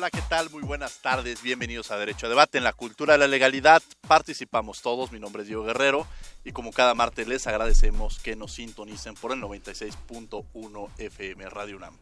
Hola, ¿qué tal? Muy buenas tardes. Bienvenidos a Derecho a Debate. En la cultura de la legalidad participamos todos. Mi nombre es Diego Guerrero y como cada martes les agradecemos que nos sintonicen por el 96.1 FM Radio UNAM.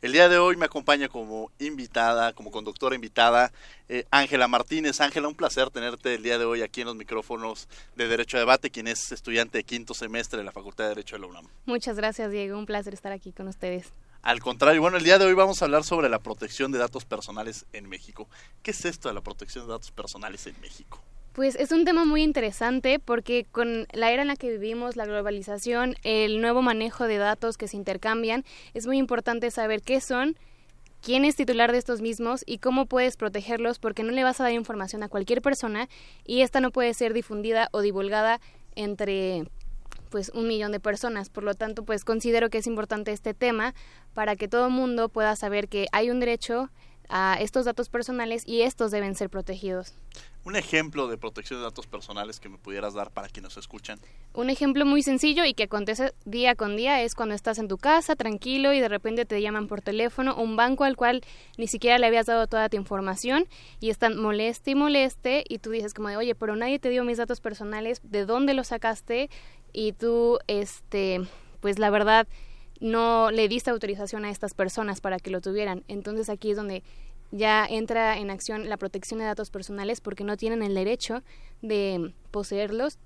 El día de hoy me acompaña como invitada, como conductora invitada, eh, Ángela Martínez. Ángela, un placer tenerte el día de hoy aquí en los micrófonos de Derecho a Debate, quien es estudiante de quinto semestre de la Facultad de Derecho de la UNAM. Muchas gracias, Diego. Un placer estar aquí con ustedes. Al contrario, bueno, el día de hoy vamos a hablar sobre la protección de datos personales en México. ¿Qué es esto de la protección de datos personales en México? Pues es un tema muy interesante porque con la era en la que vivimos, la globalización, el nuevo manejo de datos que se intercambian, es muy importante saber qué son, quién es titular de estos mismos y cómo puedes protegerlos porque no le vas a dar información a cualquier persona y esta no puede ser difundida o divulgada entre pues un millón de personas. Por lo tanto, pues considero que es importante este tema para que todo el mundo pueda saber que hay un derecho a estos datos personales y estos deben ser protegidos. Un ejemplo de protección de datos personales que me pudieras dar para quienes nos escuchan. Un ejemplo muy sencillo y que acontece día con día es cuando estás en tu casa tranquilo y de repente te llaman por teléfono un banco al cual ni siquiera le habías dado toda tu información y están moleste y moleste y tú dices como de oye pero nadie te dio mis datos personales de dónde los sacaste y tú este pues la verdad no le diste autorización a estas personas para que lo tuvieran entonces aquí es donde ya entra en acción la protección de datos personales porque no tienen el derecho de poseerlos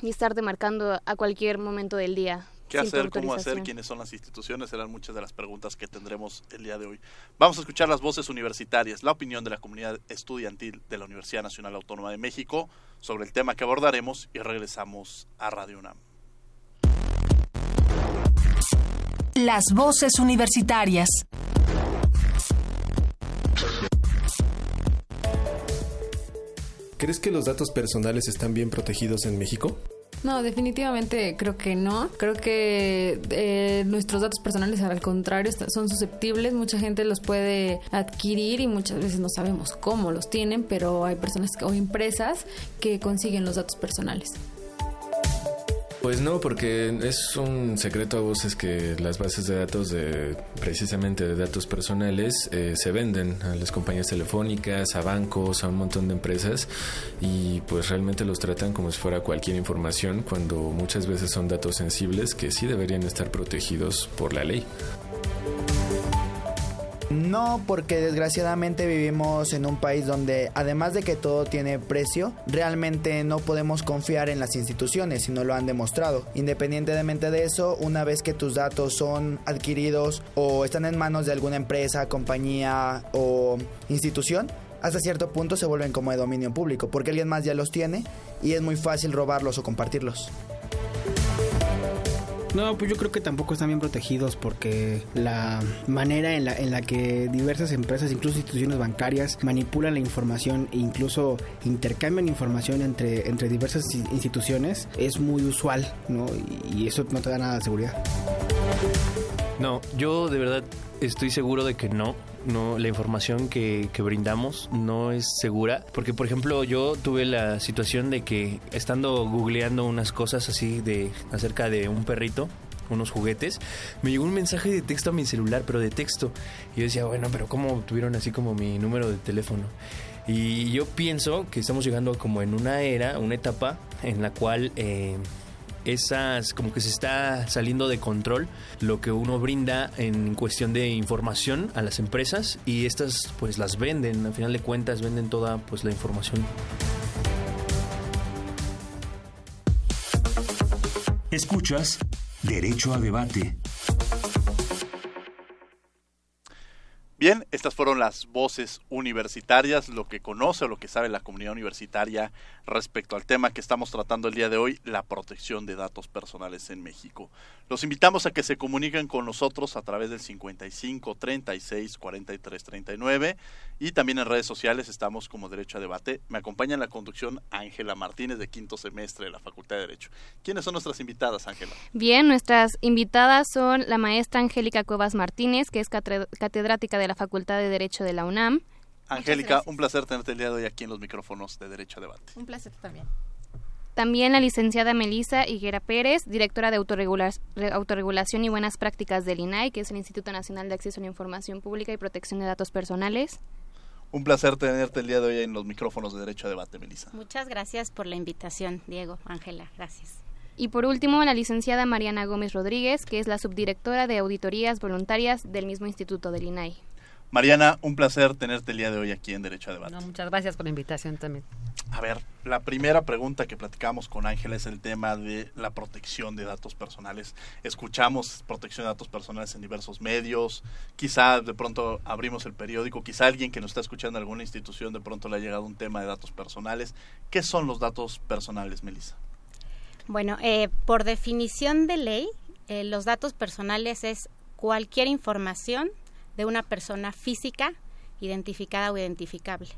y estar demarcando a cualquier momento del día. ¿Qué hacer? ¿Cómo hacer? ¿Quiénes son las instituciones? Serán muchas de las preguntas que tendremos el día de hoy. Vamos a escuchar las voces universitarias, la opinión de la comunidad estudiantil de la Universidad Nacional Autónoma de México sobre el tema que abordaremos y regresamos a Radio UNAM. Las voces universitarias. ¿Crees que los datos personales están bien protegidos en México? No, definitivamente creo que no. Creo que eh, nuestros datos personales, al contrario, son susceptibles. Mucha gente los puede adquirir y muchas veces no sabemos cómo los tienen, pero hay personas o empresas que consiguen los datos personales. Pues no, porque es un secreto a voces que las bases de datos de precisamente de datos personales eh, se venden a las compañías telefónicas, a bancos, a un montón de empresas y pues realmente los tratan como si fuera cualquier información cuando muchas veces son datos sensibles que sí deberían estar protegidos por la ley. No, porque desgraciadamente vivimos en un país donde además de que todo tiene precio, realmente no podemos confiar en las instituciones y no lo han demostrado. Independientemente de eso, una vez que tus datos son adquiridos o están en manos de alguna empresa, compañía o institución, hasta cierto punto se vuelven como de dominio público, porque alguien más ya los tiene y es muy fácil robarlos o compartirlos. No, pues yo creo que tampoco están bien protegidos porque la manera en la, en la que diversas empresas, incluso instituciones bancarias, manipulan la información e incluso intercambian información entre, entre diversas instituciones es muy usual, ¿no? Y, eso no te da nada de seguridad. No, yo de verdad estoy seguro de que no no la información que, que, brindamos no es segura porque por ejemplo yo tuve la situación de que estando googleando unas cosas así de acerca de un perrito unos juguetes, me llegó un mensaje de texto a mi celular, pero de texto. Y yo decía, bueno, pero ¿cómo tuvieron así como mi número de teléfono? Y yo pienso que estamos llegando como en una era, una etapa en la cual eh, esas como que se está saliendo de control lo que uno brinda en cuestión de información a las empresas y estas pues las venden, al final de cuentas venden toda pues la información. Escuchas Derecho a Debate. Bien, estas fueron las voces universitarias, lo que conoce o lo que sabe la comunidad universitaria respecto al tema que estamos tratando el día de hoy, la protección de datos personales en México. Los invitamos a que se comuniquen con nosotros a través del 55 36 43 39 y también en redes sociales estamos como Derecho a Debate. Me acompaña en la conducción Ángela Martínez de quinto semestre de la Facultad de Derecho. ¿Quiénes son nuestras invitadas, Ángela? Bien, nuestras invitadas son la maestra Angélica Cuevas Martínez, que es catedrática de la Facultad de Derecho de la UNAM. Angélica, un placer tenerte el día de hoy aquí en los micrófonos de Derecho a Debate. Un placer también. También la licenciada Melisa Higuera Pérez, directora de Autorregulación y Buenas Prácticas del INAI, que es el Instituto Nacional de Acceso a la Información Pública y Protección de Datos Personales. Un placer tenerte el día de hoy en los micrófonos de Derecho a Debate, Melisa. Muchas gracias por la invitación, Diego, Ángela, gracias. Y por último, la licenciada Mariana Gómez Rodríguez, que es la subdirectora de Auditorías Voluntarias del mismo Instituto del INAI. Mariana, un placer tenerte el día de hoy aquí en Derecho a Debate. muchas gracias por la invitación también. A ver, la primera pregunta que platicamos con Ángela es el tema de la protección de datos personales. Escuchamos protección de datos personales en diversos medios, quizá de pronto abrimos el periódico, quizá alguien que nos está escuchando en alguna institución de pronto le ha llegado un tema de datos personales. ¿Qué son los datos personales, Melissa? Bueno, eh, por definición de ley, eh, los datos personales es cualquier información de una persona física identificada o identificable.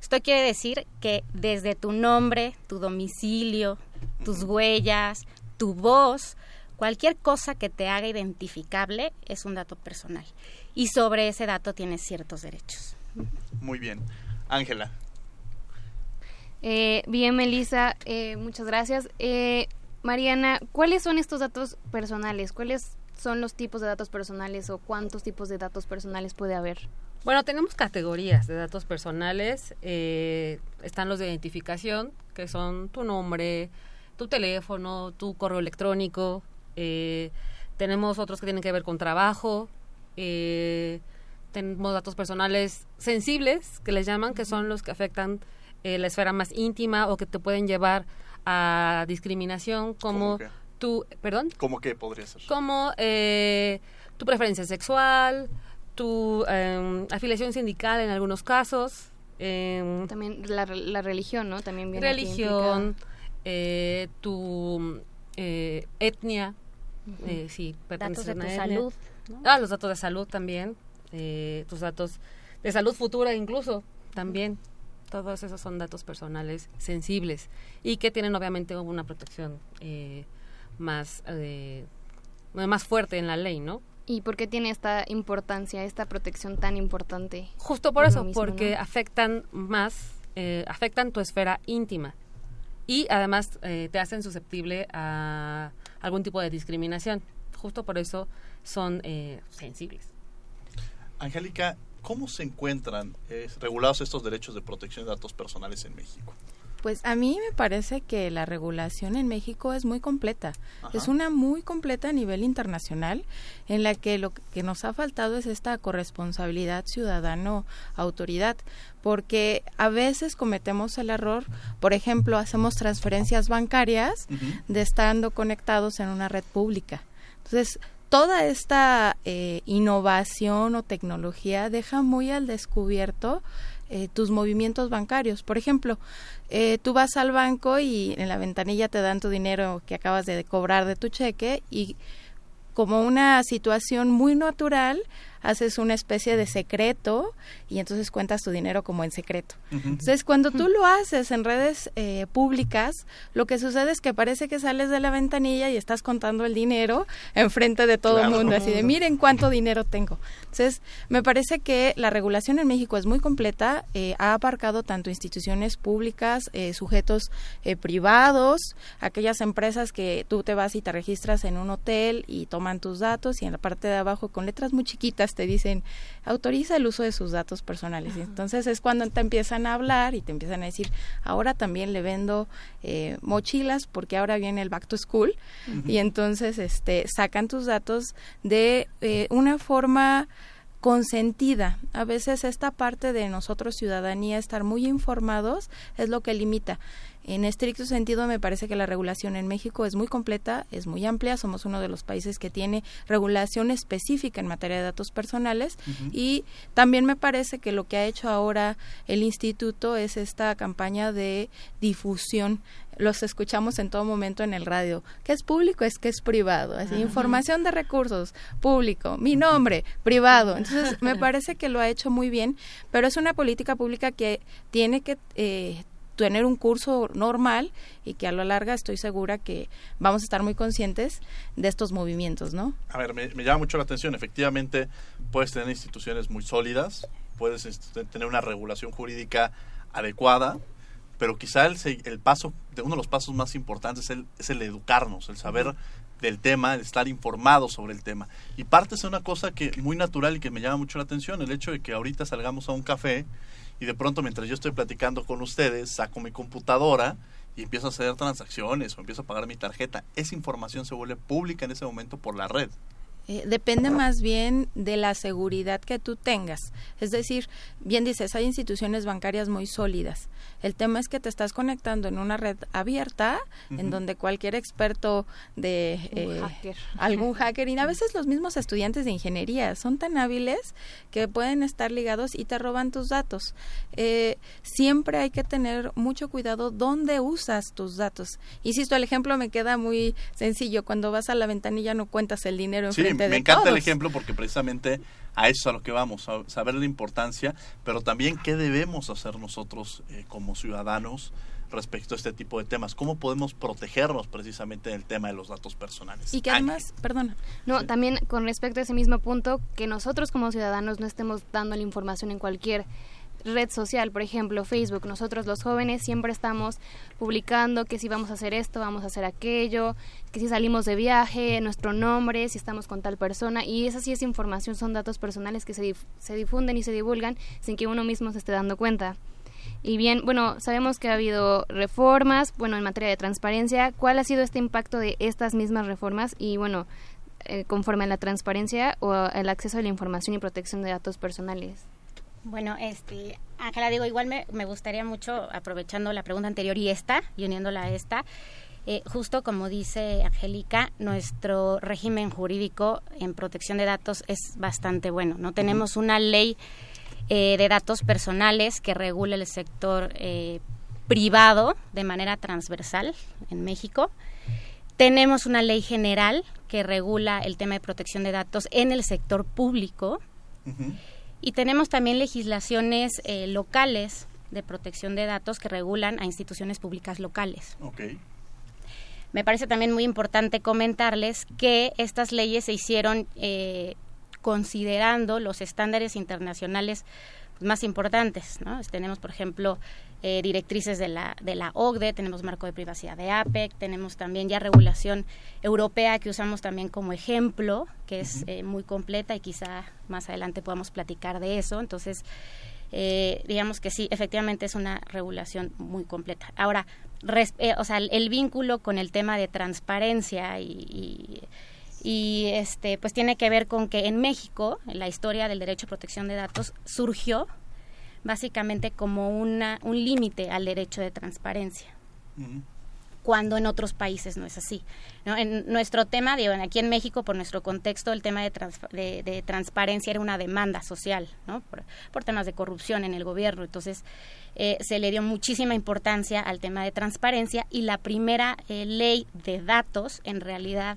Esto quiere decir que desde tu nombre, tu domicilio, tus huellas, tu voz, cualquier cosa que te haga identificable es un dato personal. Y sobre ese dato tienes ciertos derechos. Muy bien. Ángela. Eh, bien, Melissa, eh, muchas gracias. Eh, Mariana, ¿cuáles son estos datos personales? ¿Cuáles son los tipos de datos personales o cuántos tipos de datos personales puede haber? Bueno, tenemos categorías de datos personales. Eh, están los de identificación, que son tu nombre, tu teléfono, tu correo electrónico. Eh, tenemos otros que tienen que ver con trabajo. Eh, tenemos datos personales sensibles, que les llaman, que son los que afectan la esfera más íntima o que te pueden llevar a discriminación, como tu, perdón. ¿Cómo que podría ser? Como eh, tu preferencia sexual, tu em, afiliación sindical en algunos casos. Em, también la, religión, ¿no? También viene Religión, eh, tu eh, etnia, sí, datos de tu salud. Ah, los datos de salud también, tus datos de salud futura incluso, también. Todos esos son datos personales sensibles y que tienen obviamente una protección eh, más, eh, más fuerte en la ley, ¿no? ¿Y por qué tiene esta importancia, esta protección tan importante? Justo por, eso, porque afectan más, eh, afectan tu esfera íntima y además eh, te hacen susceptible a algún tipo de discriminación. Justo por eso son sensibles. Angélica, ¿cómo se encuentran regulados estos derechos de protección de datos personales en México? Pues a mí me parece que la regulación en México es muy completa. Es una muy completa a nivel internacional en la que lo que nos ha faltado es esta corresponsabilidad ciudadano-autoridad, porque a veces cometemos el error, por ejemplo, hacemos transferencias bancarias de estando conectados en una red pública. Entonces, toda esta eh, innovación o tecnología deja muy al descubierto eh, tus movimientos bancarios. Por ejemplo, eh, tú vas al banco y en la ventanilla te dan tu dinero que acabas de cobrar de tu cheque y como una situación muy natural, haces una especie de secreto y entonces cuentas tu dinero como en secreto. Entonces, cuando tú lo haces en redes eh, públicas, lo que sucede es que parece que sales de la ventanilla y estás contando el dinero enfrente de todo el mundo, así de miren cuánto dinero tengo. Entonces, me parece que la regulación en México es muy completa, eh, ha aparcado tanto instituciones públicas, eh, sujetos privados, aquellas empresas que tú te vas y te registras en un hotel y toman tus datos y en la parte de abajo con letras muy chiquitas te dicen autoriza el uso de sus datos personales. Y entonces es cuando te empiezan a hablar y te empiezan a decir ahora también le vendo eh, mochilas porque ahora viene el back to school y entonces este sacan tus datos de eh, una forma consentida. A veces esta parte de nosotros ciudadanía estar muy informados es lo que limita. En estricto sentido, me parece que la regulación en México es muy completa, es muy amplia. Somos uno de los países que tiene regulación específica en materia de datos personales y también me parece que lo que ha hecho ahora el instituto es esta campaña de difusión los escuchamos en todo momento en el radio. ¿Qué es público? Es que es privado. Así, información de recursos, público, mi nombre, privado. Entonces, me parece que lo ha hecho muy bien, pero es una política pública que tiene que eh, tener un curso normal y que a lo larga estoy segura que vamos a estar muy conscientes de estos movimientos, ¿no? A ver, me, llama mucho la atención. Efectivamente, puedes tener instituciones muy sólidas, puedes tener una regulación jurídica adecuada, pero quizá el, el paso, de uno de los pasos más importantes es el, es el educarnos, el saber del tema, el estar informados sobre el tema. Y parte es una cosa que muy natural y que me llama mucho la atención, el hecho de que ahorita salgamos a un café y de pronto mientras yo estoy platicando con ustedes, saco mi computadora y empiezo a hacer transacciones o empiezo a pagar mi tarjeta. Esa información se vuelve pública en ese momento por la red. Eh, depende más bien de la seguridad que tú tengas. Es decir, bien dices, hay instituciones bancarias muy sólidas. El tema es que te estás conectando en una red abierta, en donde cualquier experto de eh, algún hacker, y a veces los mismos estudiantes de ingeniería son tan hábiles que pueden estar ligados y te roban tus datos. Eh, siempre hay que tener mucho cuidado dónde usas tus datos. Insisto, el ejemplo me queda muy sencillo. Cuando vas a la ventanilla no cuentas el dinero en me encanta el ejemplo porque precisamente a eso es a lo que vamos, a saber la importancia, pero también qué debemos hacer nosotros eh, como ciudadanos respecto a este tipo de temas. ¿Cómo podemos protegernos precisamente del tema de los datos personales? Y que además, perdona. No, también con respecto a ese mismo punto, que nosotros como ciudadanos no estemos dando la información en cualquier red social, por ejemplo Facebook, nosotros los jóvenes siempre estamos publicando que si vamos a hacer esto, vamos a hacer aquello, que si salimos de viaje, nuestro nombre, si estamos con tal persona, y esa sí es información, son datos personales que se, se difunden y se divulgan sin que uno mismo se esté dando cuenta. Y bien, bueno, sabemos que ha habido reformas, bueno, en materia de transparencia, ¿cuál ha sido este impacto de estas mismas reformas? Y bueno, eh, conforme a la transparencia o el acceso a la información y protección de datos personales. Bueno, este, Ángela, digo, igual me, me, gustaría mucho, aprovechando la pregunta anterior y esta, y uniéndola a esta, eh, justo como dice Angélica, nuestro régimen jurídico en protección de datos es bastante bueno. No tenemos una ley eh, de datos personales que regule el sector eh, privado de manera transversal en México. Tenemos una ley general que regula el tema de protección de datos en el sector público. Y tenemos también legislaciones eh, locales de protección de datos que regulan a instituciones públicas locales. Me parece también muy importante comentarles que estas leyes se hicieron eh, considerando los estándares internacionales más importantes. ¿no? Tenemos, por ejemplo, eh, directrices de la, de la OCDE, tenemos marco de privacidad de APEC, tenemos también ya regulación europea que usamos también como ejemplo, que es eh, muy completa y quizá más adelante podamos platicar de eso. Entonces, eh, digamos que sí, efectivamente es una regulación muy completa. Ahora, o sea, el, vínculo con el tema de transparencia y, y este pues tiene que ver con que en México la historia del derecho a protección de datos surgió básicamente como una, un límite al derecho de transparencia. cuando en otros países no es así. ¿no? En nuestro tema, digo, aquí en México, por nuestro contexto, el tema de, de, transparencia era una demanda social, ¿no? por, temas de corrupción en el gobierno. Entonces, eh, se le dio muchísima importancia al tema de transparencia y la primera eh, ley de datos, en realidad,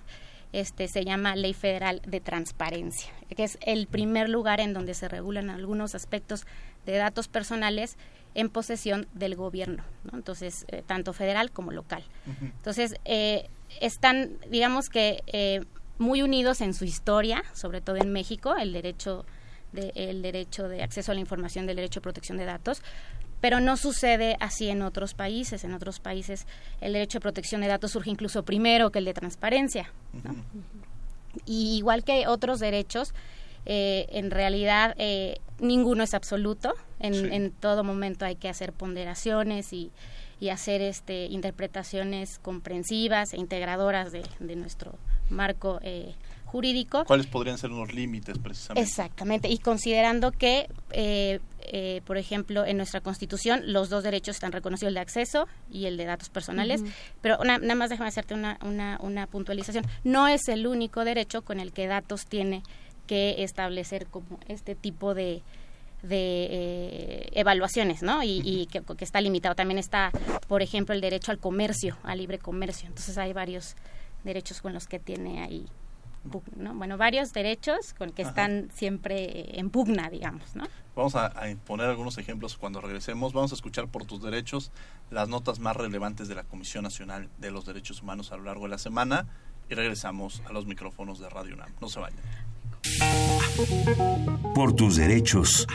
este, se llama Ley Federal de Transparencia, que es el primer lugar en donde se regulan algunos aspectos de datos personales en posesión del gobierno, entonces eh, tanto federal como local. Entonces eh, están, digamos que eh, muy unidos en su historia, sobre todo en México, el derecho de, el derecho de acceso a la información, del derecho de protección de datos, pero no sucede así en otros países. En otros países el derecho de protección de datos surge incluso primero que el de transparencia. Y igual que otros derechos, eh, en realidad eh, ninguno es absoluto. En, todo momento hay que hacer ponderaciones y, hacer este, interpretaciones comprensivas e integradoras de, nuestro marco eh, jurídico. ¿Cuáles podrían ser unos límites precisamente? Exactamente, y considerando que, eh, eh, por ejemplo, en nuestra Constitución los dos derechos están reconocidos, el de acceso y el de datos personales, pero nada más déjame hacerte una, una, una puntualización. No es el único derecho con el que datos tiene que establecer como este tipo de, de eh, evaluaciones, ¿no? Y, que, que, está limitado. También está, por ejemplo, el derecho al comercio, al libre comercio. Entonces hay varios derechos con los que tiene ahí bueno, varios derechos con que están siempre en pugna, digamos, ¿no? Vamos a, poner algunos ejemplos cuando regresemos. Vamos a escuchar por tus derechos las notas más relevantes de la Comisión Nacional de los Derechos Humanos a lo largo de la semana y regresamos a los micrófonos de Radio UNAM. No se vayan. Por tus derechos.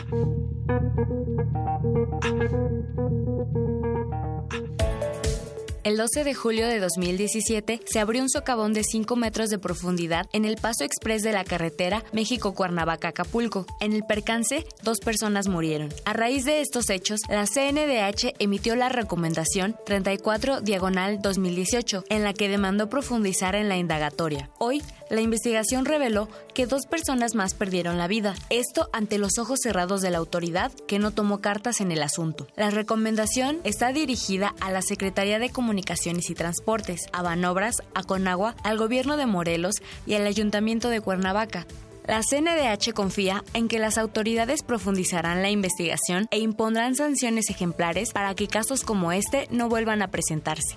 El 12 de julio de 2017 se abrió un socavón de 5 metros de profundidad en el paso express de la carretera México-Cuernavaca-Acapulco. En el percance, dos personas murieron. A raíz de estos hechos, la CNDH emitió la recomendación 34 diagonal 2018, en la que demandó profundizar en la indagatoria. Hoy, la investigación reveló que dos personas más perdieron la vida, esto ante los ojos cerrados de la autoridad que no tomó cartas en el asunto. La recomendación está dirigida a la Secretaría de Comunicaciones y Transportes, a Banobras, a Conagua, al Gobierno de Morelos y al Ayuntamiento de Cuernavaca. La CNDH confía en que las autoridades profundizarán la investigación e impondrán sanciones ejemplares para que casos como este no vuelvan a presentarse.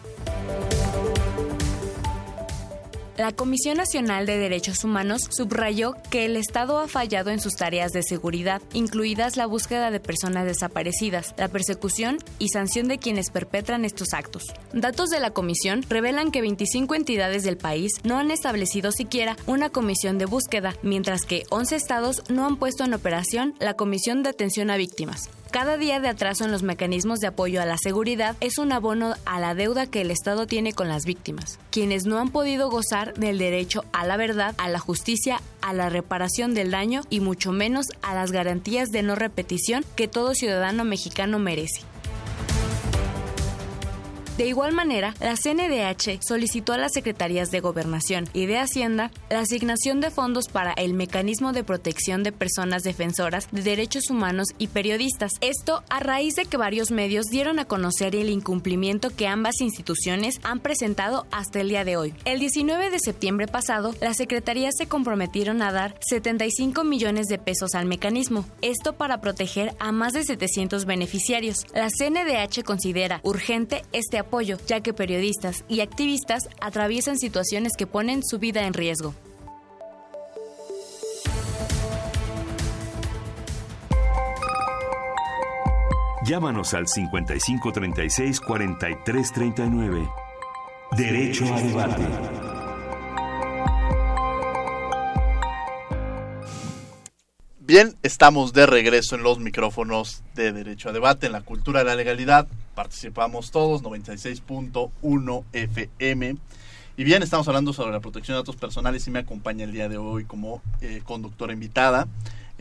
La Comisión Nacional de Derechos Humanos subrayó que el Estado ha fallado en sus tareas de seguridad, incluidas la búsqueda de personas desaparecidas, la persecución y sanción de quienes perpetran estos actos. Datos de la comisión revelan que 25 entidades del país no han establecido siquiera una comisión de búsqueda, mientras que 11 estados no han puesto en operación la Comisión de Atención a Víctimas. Cada día de atraso en los mecanismos de apoyo a la seguridad es un abono a la deuda que el Estado tiene con las víctimas, quienes no han podido gozar del derecho a la verdad, a la justicia, a la reparación del daño y mucho menos a las garantías de no repetición que todo ciudadano mexicano merece. De igual manera, la CNDH solicitó a las Secretarías de Gobernación y de Hacienda la asignación de fondos para el mecanismo de protección de personas defensoras de derechos humanos y periodistas. Esto a raíz de que varios medios dieron a conocer el incumplimiento que ambas instituciones han presentado hasta el día de hoy. El 19 de septiembre pasado, las secretarías se comprometieron a dar 75 millones de pesos al mecanismo, esto para proteger a más de 700 beneficiarios. La CNDH considera urgente este apoyo ya que periodistas y activistas atraviesan situaciones que ponen su vida en riesgo. Llámanos al 5536-4339. Derecho a debate. Bien, estamos de regreso en los micrófonos de Derecho a Debate en la cultura de la legalidad participamos todos, 96.1 FM. Y bien, estamos hablando sobre la protección de datos personales y me acompaña el día de hoy como eh, conductora invitada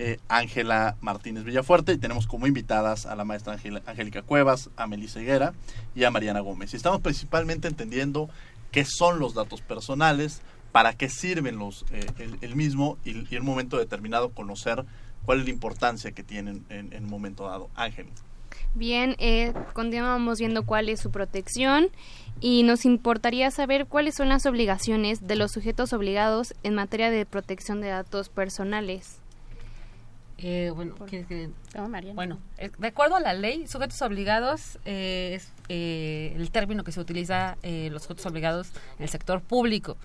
eh, Ángela Martínez Villafuerte y tenemos como invitadas a la maestra Angélica Cuevas, a Melissa Higuera y a Mariana Gómez. Y estamos principalmente entendiendo qué son los datos personales, para qué sirven los, eh, el, mismo y, en un momento determinado conocer cuál es la importancia que tienen en, en un momento dado. Ángel. Bien, eh, continuamos viendo cuál es su protección y nos importaría saber cuáles son las obligaciones de los sujetos obligados en materia de protección de datos personales. Eh, bueno, bueno eh, de acuerdo a la ley, sujetos obligados eh, es el término que se utiliza los sujetos obligados en el sector público.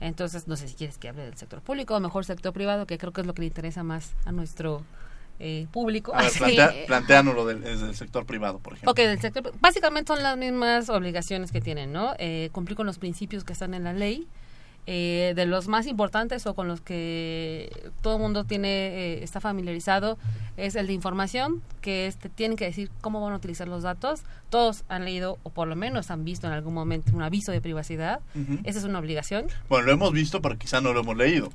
Entonces, no sé si quieres que hable del sector público o mejor sector privado, que creo que es lo que le interesa más a nuestro eh, público. A ver, plantea, planteándolo del, desde el sector privado, por ejemplo. Ok, del sector, básicamente son las mismas obligaciones que tienen, ¿no? Eh, cumplir con los principios que están en la ley, eh, de los más importantes o con los que todo el mundo tiene eh, está familiarizado es el de información, que este, tienen que decir cómo van a utilizar los datos. Todos han leído o por lo menos han visto en algún momento un aviso de privacidad. Esa es una obligación. Bueno, lo hemos visto, pero quizá no lo hemos leído.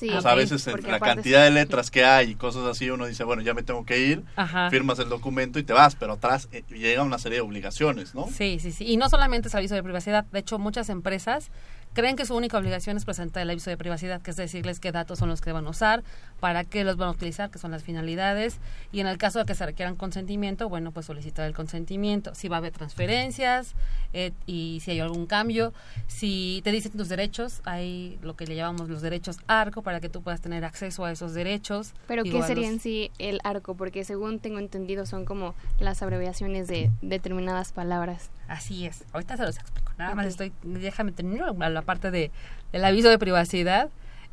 Sí, sea, a veces la cantidad de letras que hay y cosas así, uno dice, bueno, ya me tengo que ir, Ajá. firmas el documento y te vas, pero atrás eh, llega una serie de obligaciones, ¿no? Sí, sí, sí. Y no solamente es aviso de privacidad. De hecho, muchas empresas creen que su única obligación es presentar el aviso de privacidad, que es decirles qué datos son los que van a usar, para qué los van a utilizar, qué son las finalidades. Y en el caso de que se requieran consentimiento, bueno, pues solicitar el consentimiento. Si va a haber transferencias eh, y si hay algún cambio. Si te dicen tus derechos, hay lo que le llamamos los derechos ARCO para que tú puedas tener acceso a esos derechos. Pero ¿qué sería los- en sí el arco? Porque según tengo entendido son como las abreviaciones de determinadas palabras. Así es. Ahorita se los explico. Nada más estoy, déjame terminar la, la parte de, del aviso de privacidad,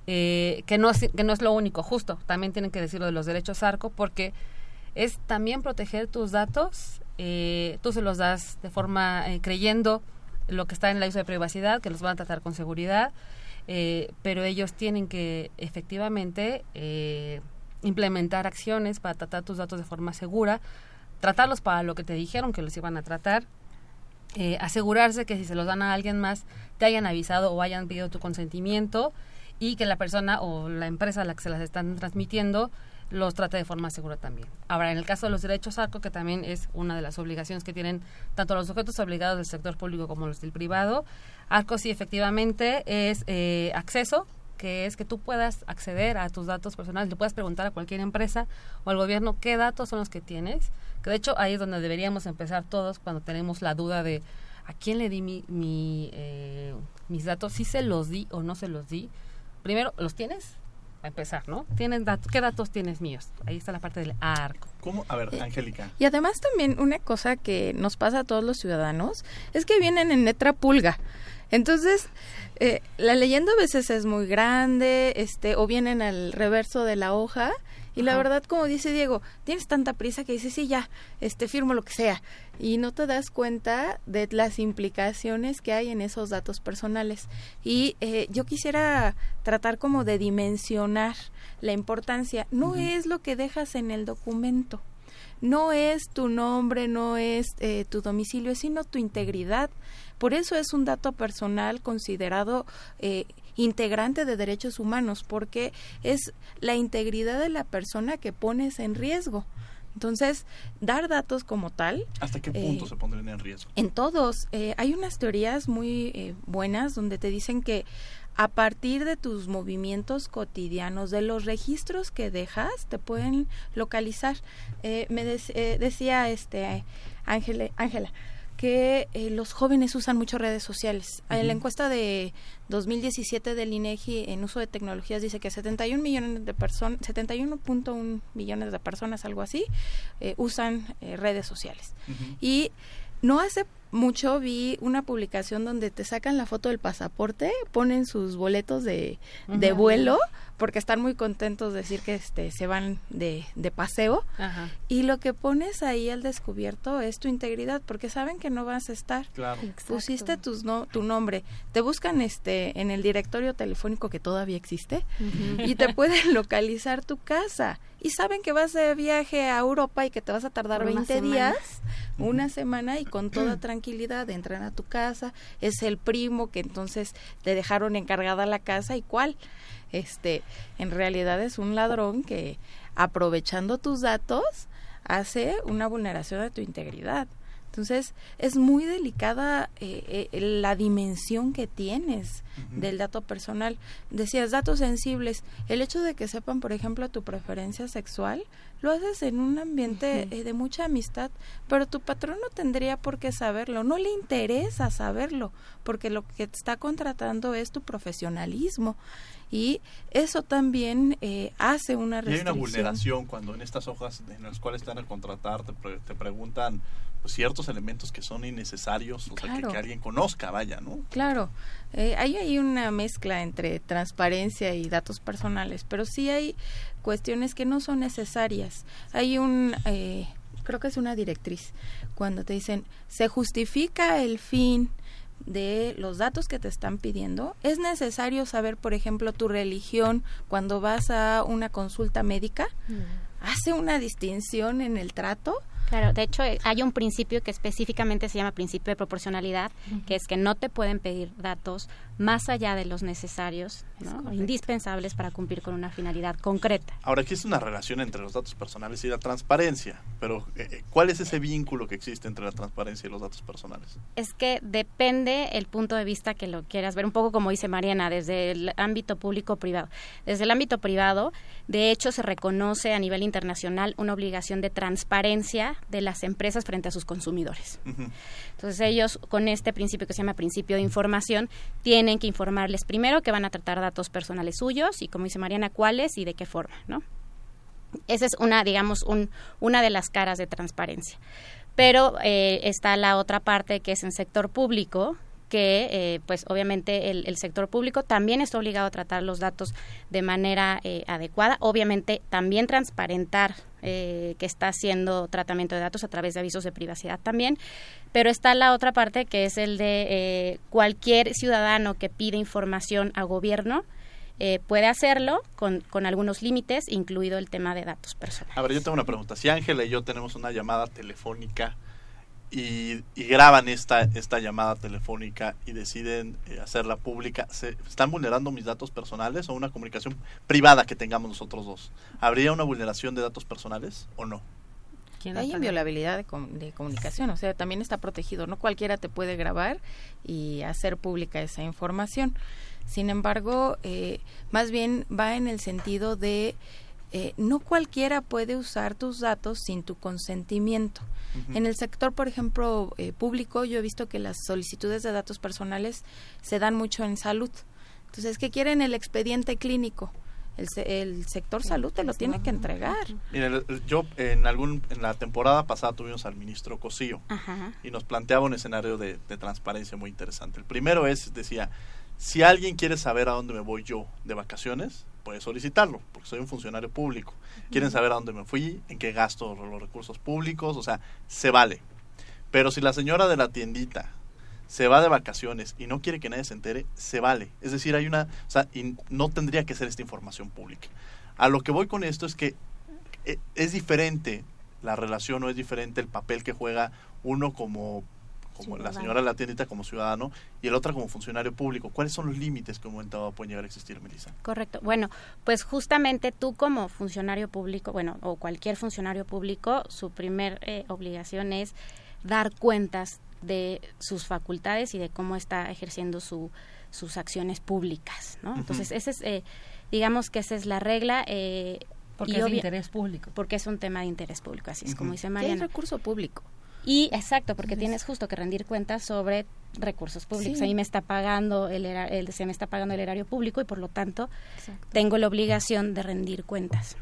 eh, que, no es, que no es lo único, justo. También tienen que decir lo de los derechos ARCO, porque es también proteger tus datos. eh, tú se los das de forma eh, creyendo lo que está en el aviso de privacidad, que los van a tratar con seguridad, eh, pero ellos tienen que efectivamente eh, implementar acciones para tratar tus datos de forma segura, tratarlos para lo que te dijeron que los iban a tratar eh, asegurarse que si se los dan a alguien más te hayan avisado o hayan pedido tu consentimiento y que la persona o la empresa a la que se las están transmitiendo los trate de forma segura también. Ahora, en el caso de los derechos ARCO, que también es una de las obligaciones que tienen tanto los sujetos obligados del sector público como los del privado, ARCO sí efectivamente es eh, acceso, que es que tú puedas acceder a tus datos personales, le puedas preguntar a cualquier empresa o al gobierno qué datos son los que tienes, que de hecho ahí es donde deberíamos empezar todos cuando tenemos la duda de a quién le di mi, mi, eh, mis datos, si se los di o no se los di. Primero, ¿los tienes? A empezar, ¿no? ¿Tienes datos? ¿Qué datos tienes míos? Ahí está la parte del ARCO. ¿Cómo? A ver, Angélica. Y además también una cosa que nos pasa a todos los ciudadanos es que vienen en letra pulga. Entonces, eh, la leyenda a veces es muy grande, este, o vienen al reverso de la hoja, y la Ajá. verdad, como dice Diego, tienes tanta prisa que dices, sí, ya, este, firmo lo que sea, y no te das cuenta de las implicaciones que hay en esos datos personales. Y eh, yo quisiera tratar como de dimensionar la importancia. No es lo que dejas en el documento no es tu nombre, no es eh, tu domicilio, sino tu integridad. Por eso es un dato personal considerado eh, integrante de derechos humanos, porque es la integridad de la persona que pones en riesgo. Entonces, dar datos como tal. ¿Hasta qué eh, punto se pondrían en riesgo? en todos. Eh, hay unas teorías muy eh, buenas donde te dicen que a partir de tus movimientos cotidianos, de los registros que dejas, te pueden localizar. Eh, me eh, decía este Ángela que eh, los jóvenes usan mucho redes sociales. En la encuesta de 2017 del INEGI en uso de tecnologías dice que 71 millones de personas, 71.1 millones de personas, algo así, eh, usan eh, redes sociales. Y no hace mucho vi una publicación donde te sacan la foto del pasaporte, ponen sus boletos de, de vuelo, porque están muy contentos de decir que este, se van de, de paseo. Ajá. Y lo que pones ahí al descubierto es tu integridad, porque saben que no vas a estar. Claro. Pusiste tus no, tu nombre, te buscan este en el directorio telefónico que todavía existe y te pueden localizar tu casa y saben que vas de viaje a Europa y que te vas a tardar Por una 20 semana. días, una semana y con toda tranquilidad entran a tu casa, es el primo que entonces te dejaron encargada la casa y cuál. Este, en realidad es un ladrón que aprovechando tus datos hace una vulneración de tu integridad. Entonces, es muy delicada eh, eh, la dimensión que tienes del dato personal. Decías, datos sensibles. El hecho de que sepan, por ejemplo, tu preferencia sexual lo haces en un ambiente eh, de mucha amistad, pero tu patrón no tendría por qué saberlo, no le interesa saberlo, porque lo que te está contratando es tu profesionalismo y eso también eh, hace una restricción. Y hay una vulneración cuando en estas hojas en las cuales están a contratar te, te preguntan pues, ciertos elementos que son innecesarios, o sea, que, alguien conozca, vaya, ¿no? Claro, eh, hay ahí una mezcla entre transparencia y datos personales, pero sí hay cuestiones que no son necesarias. Hay un, eh, creo que es una directriz, cuando te dicen, se justifica el fin de los datos que te están pidiendo. Es necesario saber, por ejemplo, tu religión cuando vas a una consulta médica. Mm. ¿Hace una distinción en el trato? Claro, de hecho eh, hay un principio que específicamente se llama principio de proporcionalidad, que es que no te pueden pedir datos más allá de los necesarios, indispensables para cumplir con una finalidad concreta. Ahora, existe una relación entre los datos personales y la transparencia, pero eh, eh, ¿cuál es ese vínculo que existe entre la transparencia y los datos personales? Es que depende el punto de vista que lo quieras ver, un poco como dice Mariana, desde el ámbito público-privado. Desde el ámbito privado, de hecho, se reconoce a nivel internacional una obligación de transparencia de las empresas frente a sus consumidores. Entonces ellos, con este principio que se llama principio de información, tienen que informarles primero que van a tratar datos personales suyos y, como dice Mariana, cuáles y de qué forma, ¿no? Esa es una, digamos, un, una de las caras de transparencia. Pero eh, está la otra parte que es en sector público, que eh, pues obviamente el, sector público también está obligado a tratar los datos de manera eh, adecuada, obviamente también transparentar eh, que está haciendo tratamiento de datos a través de avisos de privacidad también, pero está la otra parte que es el de cualquier ciudadano que pide información a gobierno, puede hacerlo con, con, algunos límites, incluido el tema de datos personales. A ver, yo tengo una pregunta. Si Ángela y yo tenemos una llamada telefónica y, graban esta, esta llamada telefónica y deciden eh, hacerla pública, ¿se ¿están vulnerando mis datos personales o una comunicación privada que tengamos nosotros dos? ¿Habría una vulneración de datos personales o no? Hay inviolabilidad de, de, comunicación, o sea, también está protegido. No cualquiera te puede grabar y hacer pública esa información. Sin embargo, eh, más bien va en el sentido de eh, no cualquiera puede usar tus datos sin tu consentimiento. En el sector, por ejemplo, eh, público, yo he visto que las solicitudes de datos personales se dan mucho en salud. Entonces, ¿qué quieren el expediente clínico? El, sector salud te lo tiene que entregar. Mire, yo en algún en la temporada pasada tuvimos al ministro Cosío y nos planteaba un escenario de, de, transparencia muy interesante. El primero es, decía, si alguien quiere saber a dónde me voy yo de vacaciones, puede solicitarlo, porque soy un funcionario público. Quieren saber a dónde me fui, en qué gasto los recursos públicos, o sea, se vale. Pero si la señora de la tiendita se va de vacaciones y no quiere que nadie se entere, se vale. Es decir, hay una, o sea, y no tendría que ser esta información pública. A lo que voy con esto es que eh, es diferente la relación o es diferente el papel que juega uno como como la señora de la tiendita como ciudadano y el otro como funcionario público. ¿Cuáles son los límites que un momento dado pueden llegar a existir, Melissa? Correcto. Bueno, pues justamente tú como funcionario público, bueno, o cualquier funcionario público, su primer eh, obligación es dar cuentas de sus facultades y de cómo está ejerciendo su, sus acciones públicas, ¿no? Entonces, ese es, eh, digamos que esa es la regla. Eh, porque es de interés público. Porque es un tema de interés público, así es como dice Mariana. es recurso público. Y exacto, porque tienes justo que rendir cuentas sobre recursos públicos. A mí me está pagando el, el, se me está pagando el erario público y por lo tanto tengo la obligación de rendir cuentas.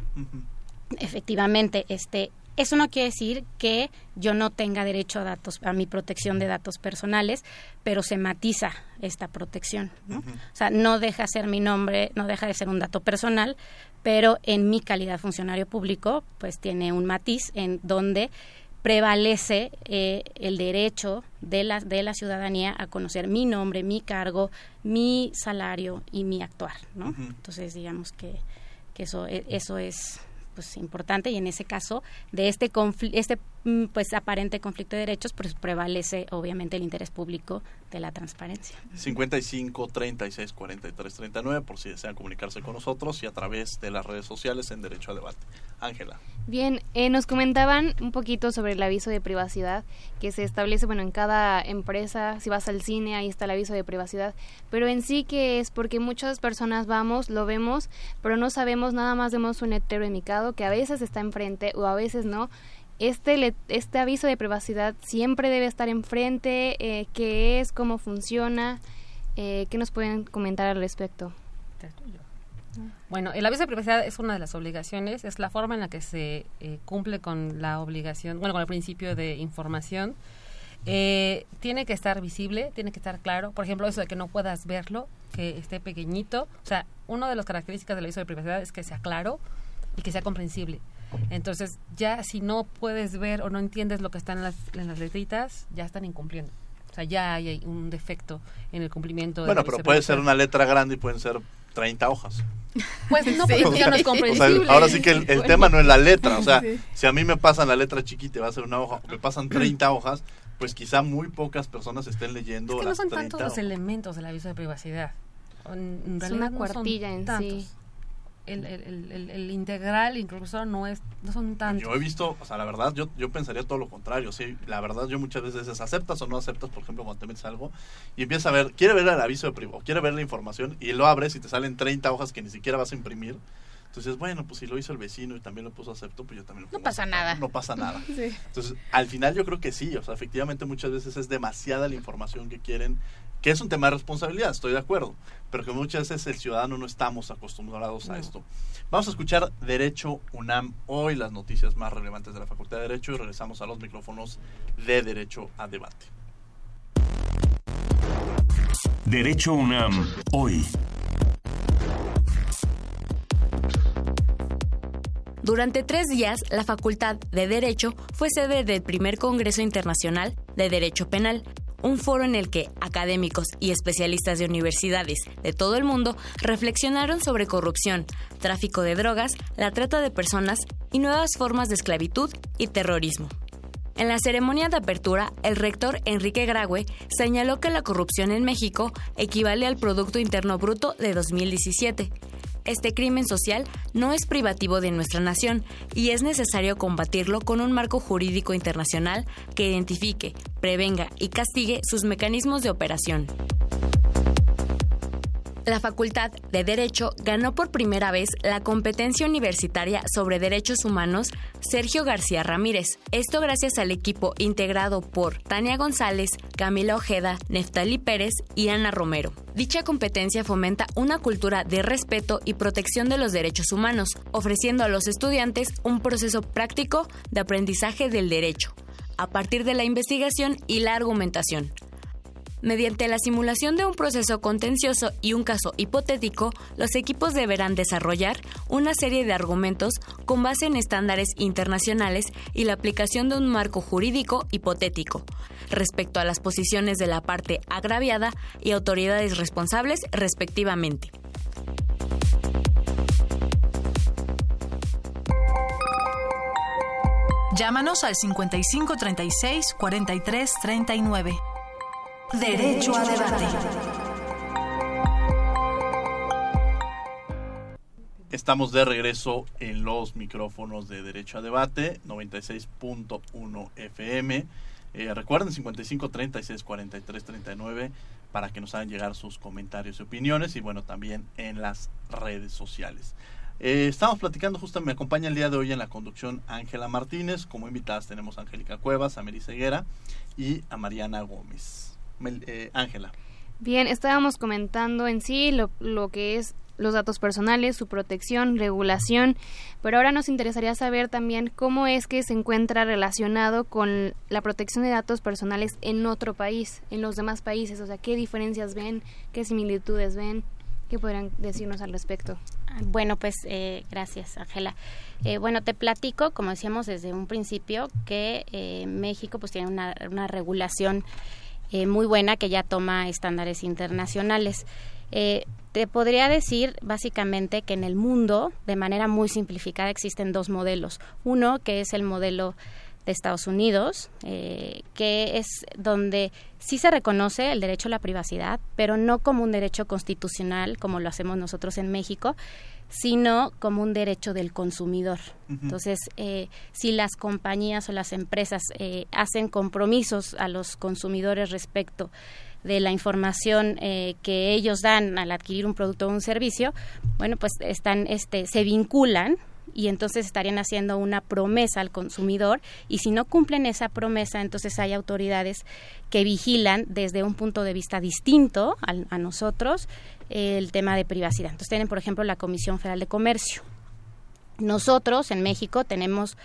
Efectivamente, este eso no quiere decir que yo no tenga derecho a datos, a mi protección de datos personales, pero se matiza esta protección, ¿no? O sea, no deja de ser mi nombre, no deja de ser un dato personal, pero en mi calidad de funcionario público, pues tiene un matiz en donde prevalece eh, el derecho de la, de la ciudadanía a conocer mi nombre, mi cargo, mi salario y mi actuar, ¿no? Entonces, digamos que, que eso, e, eso es pues importante y en ese caso de este este mm, pues aparente conflicto de derechos, pues prevalece obviamente el interés público de la transparencia. 55 36 43 39 por si desean comunicarse con nosotros y a través de las redes sociales en Derecho a Debate. Ángela. Bien, eh, nos comentaban un poquito sobre el aviso de privacidad que se establece, bueno, en cada empresa, si vas al cine, ahí está el aviso de privacidad, pero en sí que es porque muchas personas vamos, lo vemos, pero no sabemos, nada más vemos un heteroemicado que a veces está enfrente o a veces no. Este, este aviso de privacidad siempre debe estar enfrente, eh, qué es, cómo funciona, eh, qué nos pueden comentar al respecto. Bueno, el aviso de privacidad es una de las obligaciones, es la forma en la que se eh, cumple con la obligación, bueno, con el principio de información. Eh, tiene que estar visible, tiene que estar claro. Por ejemplo, eso de que no puedas verlo, que esté pequeñito. O sea, una de las características del aviso de privacidad es que sea claro y que sea comprensible. Entonces, ya si no puedes ver o no entiendes lo que está en las, en las letritas, ya están incumpliendo. O sea, ya hay un defecto en el cumplimiento. Bueno, pero puede ser una letra grande y pueden ser 30 hojas. Pues no, porque ya no es comprensible. ahora sí que el, tema no es la letra. O sea, si a mí me pasan la letra chiquita y va a ser una hoja, o me pasan 30 hojas, pues quizá muy pocas personas estén leyendo. Es que no son tantos los elementos del aviso de privacidad. es una cuartilla en sí el, el, el, integral incluso no es no son tantos. Yo he visto, o sea, la verdad, yo, yo pensaría todo lo contrario. Sí, la verdad, yo muchas veces es aceptas o no aceptas, por ejemplo, cuando te metes algo y empiezas a ver, quiere ver el aviso de privado, quiere ver la información y lo abres y te salen 30 hojas que ni siquiera vas a imprimir. Entonces, bueno, pues si lo hizo el vecino y también lo puso acepto, pues yo también lo puedo No pasa nada. No pasa nada. Entonces, al final yo creo que sí, o sea, efectivamente muchas veces es demasiada la información que quieren que es un tema de responsabilidad, estoy de acuerdo, pero que muchas veces el ciudadano no estamos acostumbrados a esto. Vamos a escuchar Derecho UNAM hoy, las noticias más relevantes de la Facultad de Derecho y regresamos a los micrófonos de Derecho a Debate. Derecho UNAM hoy. Durante tres días, la Facultad de Derecho fue sede del primer Congreso Internacional de Derecho Penal, un foro en el que académicos y especialistas de universidades de todo el mundo reflexionaron sobre corrupción, tráfico de drogas, la trata de personas y nuevas formas de esclavitud y terrorismo. En la ceremonia de apertura, el rector Enrique Graue señaló que la corrupción en México equivale al Producto Interno Bruto de 2017 este crimen social no es privativo de nuestra nación y es necesario combatirlo con un marco jurídico internacional que identifique, prevenga y castigue sus mecanismos de operación. La Facultad de Derecho ganó por primera vez la competencia universitaria sobre derechos humanos Sergio García Ramírez. Esto gracias al equipo integrado por Tania González, Camila Ojeda, Neftali Pérez y Ana Romero. Dicha competencia fomenta una cultura de respeto y protección de los derechos humanos, ofreciendo a los estudiantes un proceso práctico de aprendizaje del derecho, a partir de la investigación y la argumentación Mediante la simulación de un proceso contencioso y un caso hipotético, los equipos deberán desarrollar una serie de argumentos con base en estándares internacionales y la aplicación de un marco jurídico hipotético respecto a las posiciones de la parte agraviada y autoridades responsables respectivamente. Llámanos al 5536 4339. Derecho a debate. Estamos de regreso en los micrófonos de Derecho a Debate, 96.1 FM. Eh, recuerden 55 36 43 39 para que nos hagan llegar sus comentarios y opiniones y bueno, también en las redes sociales. Eh, estamos platicando, justo me acompaña el día de hoy en la conducción Ángela Martínez. Como invitadas tenemos a Angélica Cuevas, a Mary Ceguera y a Mariana Gómez. Eh, Ángela. Bien, estábamos comentando en sí lo, lo que es los datos personales, su protección, regulación, pero ahora nos interesaría saber también cómo es que se encuentra relacionado con la protección de datos personales en otro país, en los demás países, o sea, qué diferencias ven, qué similitudes ven, qué podrían decirnos al respecto. Bueno, pues eh, gracias, Ángela. Eh, bueno, te platico, como decíamos desde un principio, que México pues tiene una, una regulación eh, muy buena que ya toma estándares internacionales. Eh, te podría decir básicamente que en el mundo, de manera muy simplificada, existen dos modelos. Uno que es el modelo de Estados Unidos, eh, que es donde sí se reconoce el derecho a la privacidad, pero no como un derecho constitucional como lo hacemos nosotros en México, sino como un derecho del consumidor. Entonces, eh, si las compañías o las empresas eh, hacen compromisos a los consumidores respecto de la información eh, que ellos dan al adquirir un producto o un servicio, bueno, pues están, este, se vinculan y entonces estarían haciendo una promesa al consumidor y si no cumplen esa promesa, entonces hay autoridades que vigilan desde un punto de vista distinto a nosotros el tema de privacidad. Entonces tienen, por ejemplo, la Comisión Federal de Comercio. Nosotros en México tenemos,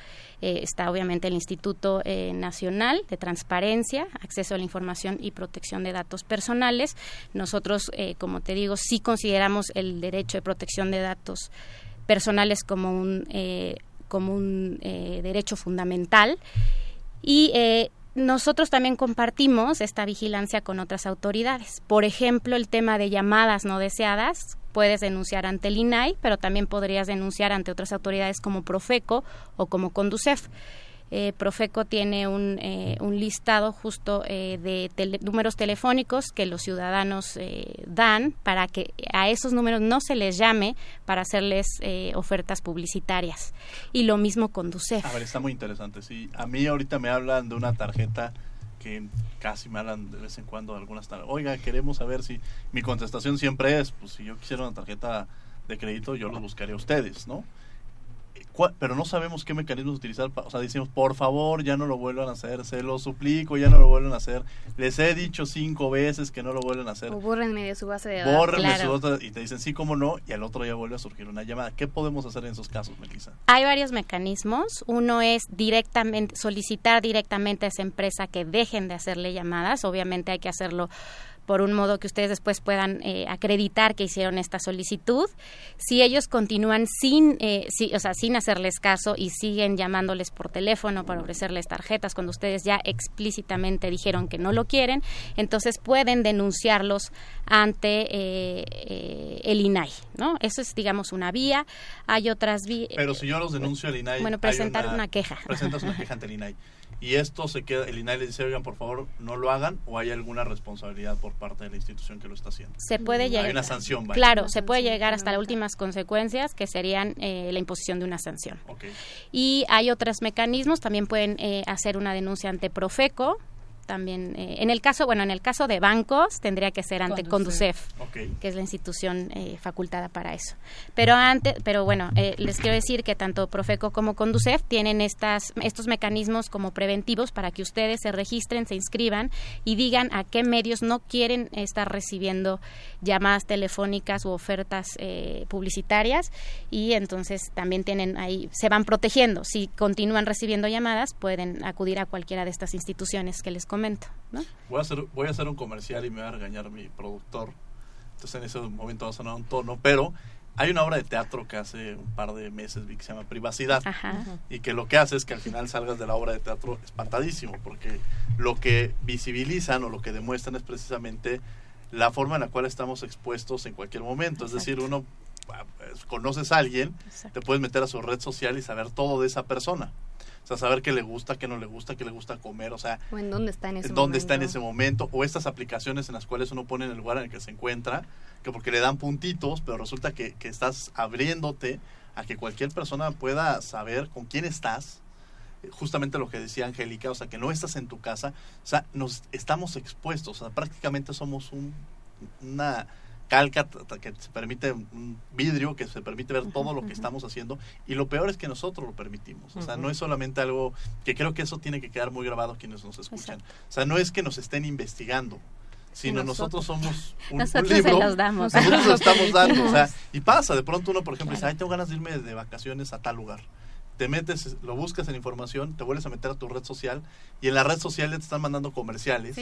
eh, está obviamente el Instituto eh, Nacional de Transparencia, Acceso a la Información y Protección de Datos Personales. Nosotros, eh, como te digo, sí consideramos el derecho de protección de datos personales como un, como un derecho fundamental. Y nosotros también compartimos esta vigilancia con otras autoridades. Por ejemplo, el tema de llamadas no deseadas, puedes denunciar ante el INAI, pero también podrías denunciar ante otras autoridades como Profeco o como Conducef. Eh, Profeco tiene un, eh, un listado justo eh, de números telefónicos que los ciudadanos dan para que a esos números no se les llame para hacerles ofertas publicitarias. Y lo mismo con Ducef. A ver, está muy interesante. Sí, a mí ahorita me hablan de una tarjeta que casi me hablan de vez en cuando algunas tarjetas. Oiga, queremos saber si mi contestación siempre es, pues si yo quisiera una tarjeta de crédito, yo los buscaría a ustedes, ¿no? Pero no sabemos qué mecanismos utilizar. O sea, decimos, por favor, ya no lo vuelvan a hacer, se lo suplico, ya no lo vuelvan a hacer. Les he dicho cinco veces que no lo vuelvan a hacer. O bórrenme de su base de datos. su base y te dicen sí, cómo no, y al otro ya vuelve a surgir una llamada. ¿Qué podemos hacer en esos casos, Melissa? Hay varios mecanismos. Uno es directamente solicitar directamente a esa empresa que dejen de hacerle llamadas. Obviamente hay que hacerlo por un modo que ustedes después puedan eh, acreditar que hicieron esta solicitud. Si ellos continúan sin, eh, o sea, sin hacerles caso y siguen llamándoles por teléfono para ofrecerles tarjetas cuando ustedes ya explícitamente dijeron que no lo quieren, entonces pueden denunciarlos ante eh, el INAI, ¿no? Eso es, digamos, una vía. Hay otras vías. Pero si yo los denuncio al INAI. Bueno, presentar una, queja. Presentas una queja ante el INAI y esto se queda, el INAI le dice, oigan, por favor, no lo hagan, o hay alguna responsabilidad por parte de la institución que lo está haciendo. Se puede llegar. Hay una sanción, Claro, se puede llegar hasta las últimas consecuencias, que serían eh, la imposición de una sanción. Y hay otros mecanismos, también pueden eh, hacer una denuncia ante Profeco, también eh, en el caso bueno en el caso de bancos tendría que ser ante Conducef, que es la institución eh, facultada para eso. Pero antes pero bueno eh, les quiero decir que tanto Profeco como Conducef tienen estas estos mecanismos como preventivos para que ustedes se registren se inscriban y digan a qué medios no quieren estar recibiendo llamadas telefónicas u ofertas publicitarias. Y entonces también tienen ahí se van protegiendo. Si continúan recibiendo llamadas pueden acudir a cualquiera de estas instituciones que les Voy a, hacer, voy a hacer un comercial y me va a regañar mi productor. Entonces en ese momento va a sonar un tono, pero hay una obra de teatro que hace un par de meses vi que se llama Privacidad y que lo que hace es que al final salgas de la obra de teatro espantadísimo porque lo que visibilizan o lo que demuestran es precisamente la forma en la cual estamos expuestos en cualquier momento. Es decir, uno ah, pues, conoces a alguien, te puedes meter a su red social y saber todo de esa persona. O sea, saber qué le gusta, qué no le gusta, qué le gusta comer, o sea... O en dónde está en ese dónde está en ese momento, o estas aplicaciones en las cuales uno pone en el lugar en el que se encuentra, que porque le dan puntitos, pero resulta que, que estás abriéndote a que cualquier persona pueda saber con quién estás, justamente lo que decía Angélica, o sea, que no estás en tu casa, o sea, nos estamos expuestos, o sea, prácticamente somos un, una calca que se permite un vidrio que se permite ver todo lo que estamos haciendo y lo peor es que nosotros lo permitimos. O sea no es solamente algo que creo que eso tiene que quedar muy grabado quienes nos escuchan. O sea no es que nos estén investigando sino nosotros, somos un, nosotros libro, se los damos. nosotros lo estamos dando, o sea, y pasa, de pronto uno, por ejemplo, dice, ay, tengo ganas de irme de vacaciones a tal lugar te metes, lo buscas en información, te vuelves a meter a tu red social y en la red social te están mandando comerciales.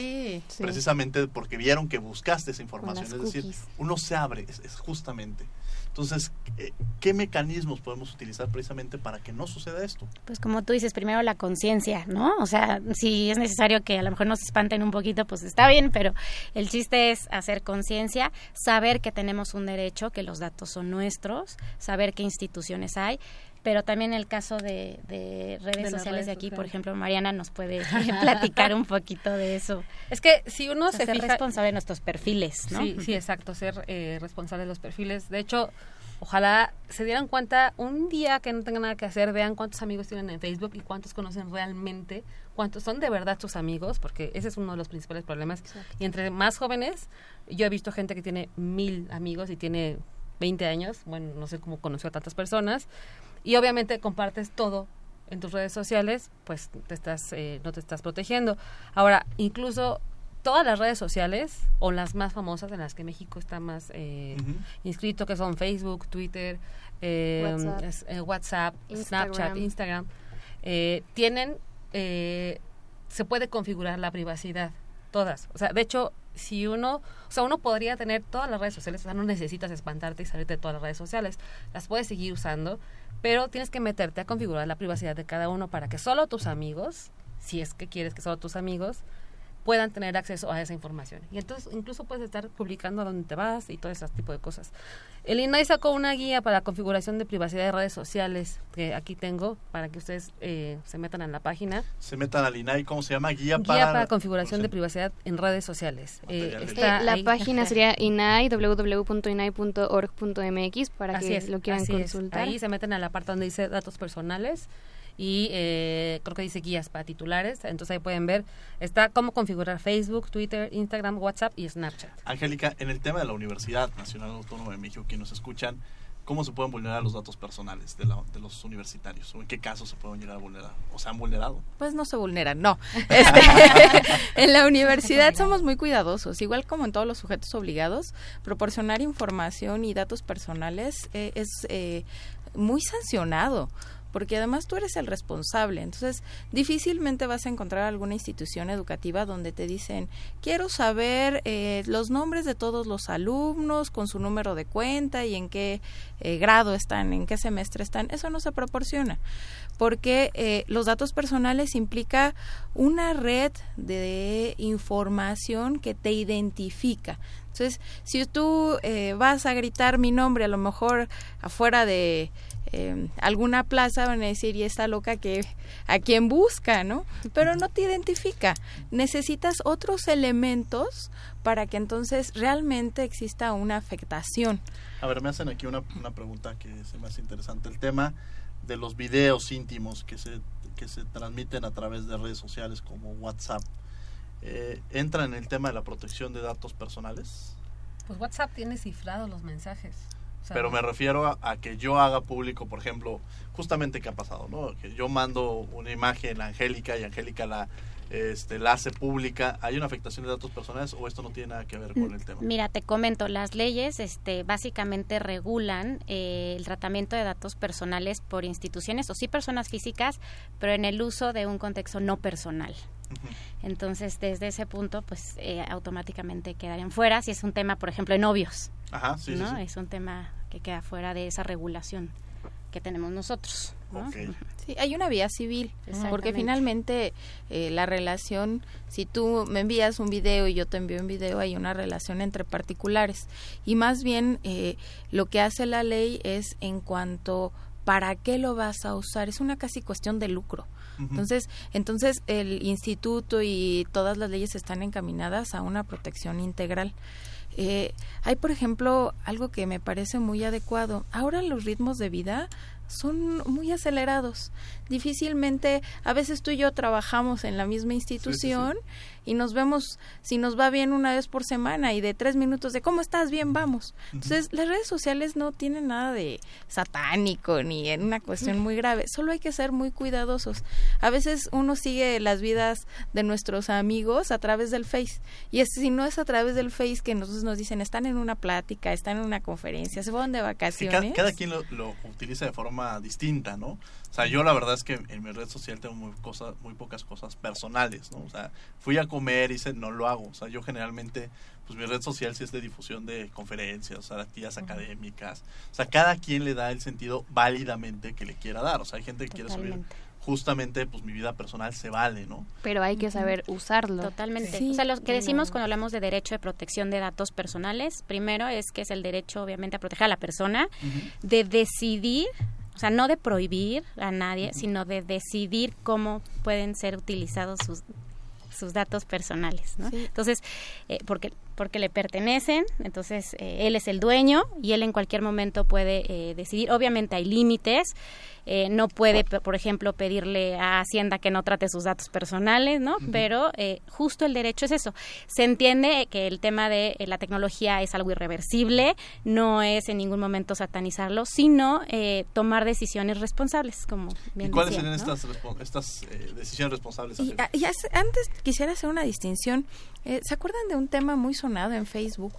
Precisamente porque vieron que buscaste esa información. Es decir, uno se abre, es, justamente. Entonces, eh, ¿qué mecanismos podemos utilizar precisamente para que no suceda esto? Pues como tú dices, primero la conciencia, ¿no? O sea, si es necesario que a lo mejor nos espanten un poquito, pues está bien, pero el chiste es hacer conciencia, saber que tenemos un derecho, que los datos son nuestros, saber qué instituciones hay pero también el caso de, de redes De sociales redes de aquí, por ejemplo, Mariana nos puede platicar un poquito de eso. Es que si uno O sea, se ser fija... responsable de nuestros perfiles, ¿no? Sí, sí, exacto, ser eh, responsable de los perfiles. De hecho, ojalá se dieran cuenta un día que no tengan nada que hacer, vean cuántos amigos tienen en Facebook y cuántos conocen realmente, cuántos son de verdad sus amigos, porque ese es uno de los principales problemas. Y entre más jóvenes, yo he visto gente que tiene mil amigos y tiene 20 años, bueno, no sé cómo conoció a tantas personas, y obviamente compartes todo en tus redes sociales, pues te estás, eh, no te estás protegiendo. Ahora, incluso todas las redes sociales, o las más famosas en las que México está más eh, inscrito, que son Facebook, Twitter, eh, WhatsApp. es- eh, WhatsApp, Instagram. Snapchat, Instagram, eh, tienen, eh, se puede configurar la privacidad, todas. O sea, de hecho, si uno, o sea, uno podría tener todas las redes sociales, o sea, no necesitas espantarte y salirte de todas las redes sociales, las puedes seguir usando, pero tienes que meterte a configurar la privacidad de cada uno para que solo tus amigos, si es que quieres que solo tus amigos, puedan tener acceso a esa información. Y entonces incluso puedes estar publicando a dónde te vas y todo ese tipo de cosas. El INAI sacó una guía para la configuración de privacidad de redes sociales que aquí tengo para que ustedes eh, se metan en la página. Se metan al INAI, ¿cómo se llama? Guía, Guía para... para, configuración de privacidad en redes sociales. Eh, está Eh, la ahí. página sería inai, www.inai.org.mx para Así que es, lo quieran así es. consultar. Ahí se meten a la parte donde dice datos personales y eh, creo que dice guías para titulares. Entonces ahí pueden ver, está cómo configurar Facebook, Twitter, Instagram, WhatsApp y Snapchat. Angélica, en el tema de la Universidad Nacional Autónoma de México, que nos escuchan, ¿cómo se pueden vulnerar los datos personales de, la- de los universitarios? ¿O en qué casos se pueden llegar a vulnerar? ¿O se han vulnerado? Pues no se vulneran, no. Este, en la universidad somos muy cuidadosos, igual como en todos los sujetos obligados, proporcionar información y datos personales eh, es eh, muy sancionado. Porque además tú eres el responsable, entonces difícilmente vas a encontrar alguna institución educativa donde te dicen quiero saber eh, los nombres de todos los alumnos con su número de cuenta y en qué eh, grado están, en qué semestre están. Eso no se proporciona porque eh, los datos personales implica una red de información que te identifica. Entonces, si tú eh, vas a gritar mi nombre, a lo mejor afuera de eh, alguna plaza van a decir, y esta loca que a quién busca, ¿no? Pero no te identifica. Necesitas otros elementos para que entonces realmente exista una afectación. A ver, me hacen aquí una, una pregunta que se me hace interesante. El tema de los videos íntimos que se, que se transmiten a través de redes sociales como WhatsApp. Eh, ¿Entra en el tema de la protección de datos personales? Pues WhatsApp tiene cifrados los mensajes. Pero me refiero a, a que yo haga público, por ejemplo, justamente qué ha pasado, ¿no? Que yo mando una imagen a Angélica y Angélica la, este, la hace pública. ¿Hay una afectación de datos personales o esto no tiene nada que ver con el tema? Mira, te comento, las leyes este, básicamente regulan eh, el tratamiento de datos personales por instituciones o sí personas físicas, pero en el uso de un contexto no personal. Entonces, desde ese punto, pues eh, automáticamente quedarían fuera si es un tema, por ejemplo, de novios. Ajá, sí, sí, ¿no? sí. Es un tema que queda fuera de esa regulación que tenemos nosotros. ¿no? Sí, hay una vía civil, porque finalmente eh, la relación, si tú me envías un video y yo te envío un video, hay una relación entre particulares. Y más bien eh, lo que hace la ley es en cuanto para qué lo vas a usar, es una casi cuestión de lucro. Entonces, entonces el instituto y todas las leyes están encaminadas a una protección integral. Eh, hay, por ejemplo, algo que me parece muy adecuado. Ahora los ritmos de vida son muy acelerados. Difícilmente, a veces tú y yo trabajamos en la misma institución y nos vemos, si nos va bien una vez por semana y de tres minutos de ¿cómo estás? Bien, vamos. Entonces, las redes sociales no tienen nada de satánico ni en una cuestión muy grave. Solo hay que ser muy cuidadosos. A veces uno sigue las vidas de nuestros amigos a través del Face. Y es, si no es a través del Face que nosotros nos dicen, están en una plática, están en una conferencia, se fueron de Que vacaciones. cada, cada quien lo, lo utiliza de forma distinta, ¿no? O sea, yo la verdad es que en mi red social tengo muy, cosas, muy pocas cosas personales, ¿no? O sea, fui a comer, hice, no lo hago. O sea, yo generalmente, pues mi red social sí es de difusión de conferencias, o sea, actividades académicas. O sea, cada quien le da el sentido válidamente que le quiera dar. O sea, hay gente que quiere subir justamente, pues mi vida personal se vale, ¿no? Pero hay que saber usarlo. Totalmente. Sí. O sea, lo que decimos No. cuando hablamos de derecho de protección de datos personales, primero es que es el derecho, obviamente, a proteger a la persona, de decidir o sea, no de prohibir a nadie, sino de decidir cómo pueden ser utilizados sus sus datos personales, ¿no? Entonces, eh, porque porque le pertenecen, entonces eh, él es el dueño y él en cualquier momento puede eh, decidir. Obviamente hay límites, eh, no puede, por ejemplo, pedirle a Hacienda que no trate sus datos personales, ¿no? Pero justo el derecho es eso. Se entiende que el tema de la tecnología es algo irreversible, no es en ningún momento satanizarlo, sino tomar decisiones responsables, como bien ¿Y cuáles decía, serían ¿no? estas, estas decisiones responsables? Y, y hace- antes quisiera hacer una distinción. Eh, ¿Se acuerdan de un tema muy en Facebook?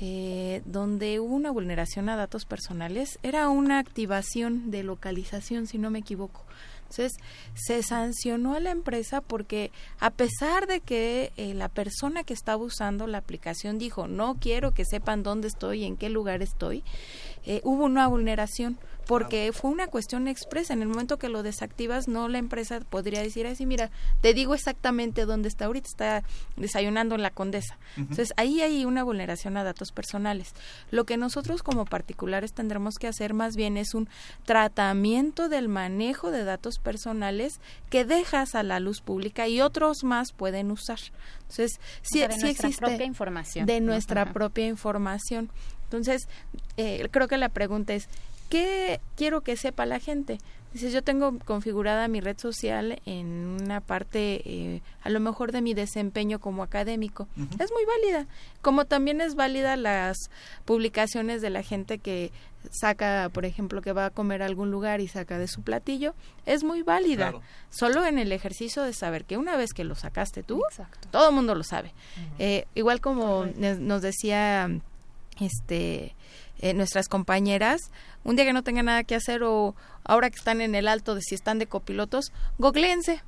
eh, donde hubo una vulneración a datos personales, era una activación de localización, si no me equivoco. Entonces, se sancionó a la empresa porque a pesar de que eh, la persona que estaba usando la aplicación dijo, no quiero que sepan dónde estoy, en qué lugar estoy, eh, hubo una vulneración porque fue una cuestión expresa. En el momento que lo desactivas, no la empresa podría decir así, mira, te digo exactamente dónde está ahorita, está desayunando en la condesa. Entonces, ahí hay una vulneración a datos personales. Lo que nosotros como particulares tendremos que hacer más bien es un tratamiento del manejo de datos personales que dejas a la luz pública y otros más pueden usar. Entonces, sí, O sea, de sí nuestra existe propia información. de nuestra propia información. Entonces, eh, creo que la pregunta es, ¿qué quiero que sepa la gente? Dices, yo tengo configurada mi red social en una parte, eh, a lo mejor de mi desempeño como académico. Es muy válida. Como también es válida las publicaciones de la gente que saca, por ejemplo, que va a comer a algún lugar y saca de su platillo. Es muy válida. Claro. Solo en el ejercicio de saber que una vez que lo sacaste tú, todo el mundo lo sabe. Eh, igual como nos decía este eh, nuestras compañeras, un día que no tengan nada que hacer o ahora que están en el alto de si están de copilotos, googleense,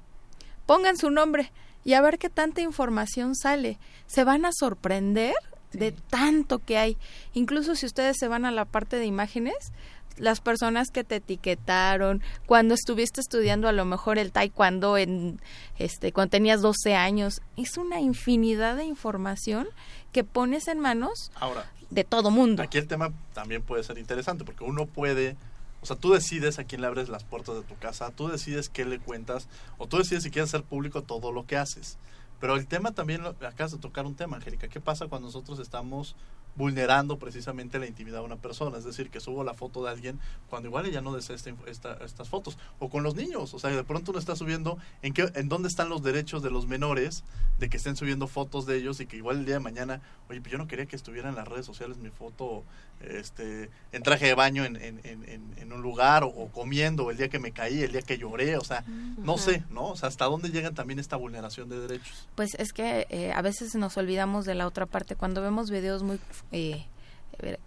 pongan su nombre y a ver qué tanta información sale. Se van a sorprender de tanto que hay. Incluso si ustedes se van a la parte de imágenes, las personas que te etiquetaron, cuando estuviste estudiando a lo mejor el taekwondo en este cuando tenías 12 años, es una infinidad de información que pones en manos Ahora, de todo mundo. aquí el tema también puede ser interesante porque uno puede, o sea, tú decides a quién le abres las puertas de tu casa, tú decides qué le cuentas, o tú decides si quieres hacer público todo lo que haces. Pero el tema también, acabas de tocar un tema, Angélica. ¿Qué pasa cuando nosotros estamos vulnerando precisamente la intimidad de una persona? Es decir, que subo la foto de alguien cuando igual ella no desea esta esta- estas fotos. O con los niños. O sea, de pronto uno está subiendo en, qué, en dónde están los derechos de los menores de que estén subiendo fotos de ellos y que igual el día de mañana, oye, pues yo no quería que estuviera en las redes sociales mi foto este, en traje de baño en, en, en, en- un lugar o, o comiendo, el día que me caí, el día que lloré. O sea, no sé, ¿no? O sea, hasta dónde llegan también esta vulneración de derechos. Pues es que eh, a veces nos olvidamos de la otra parte. Cuando vemos videos muy eh,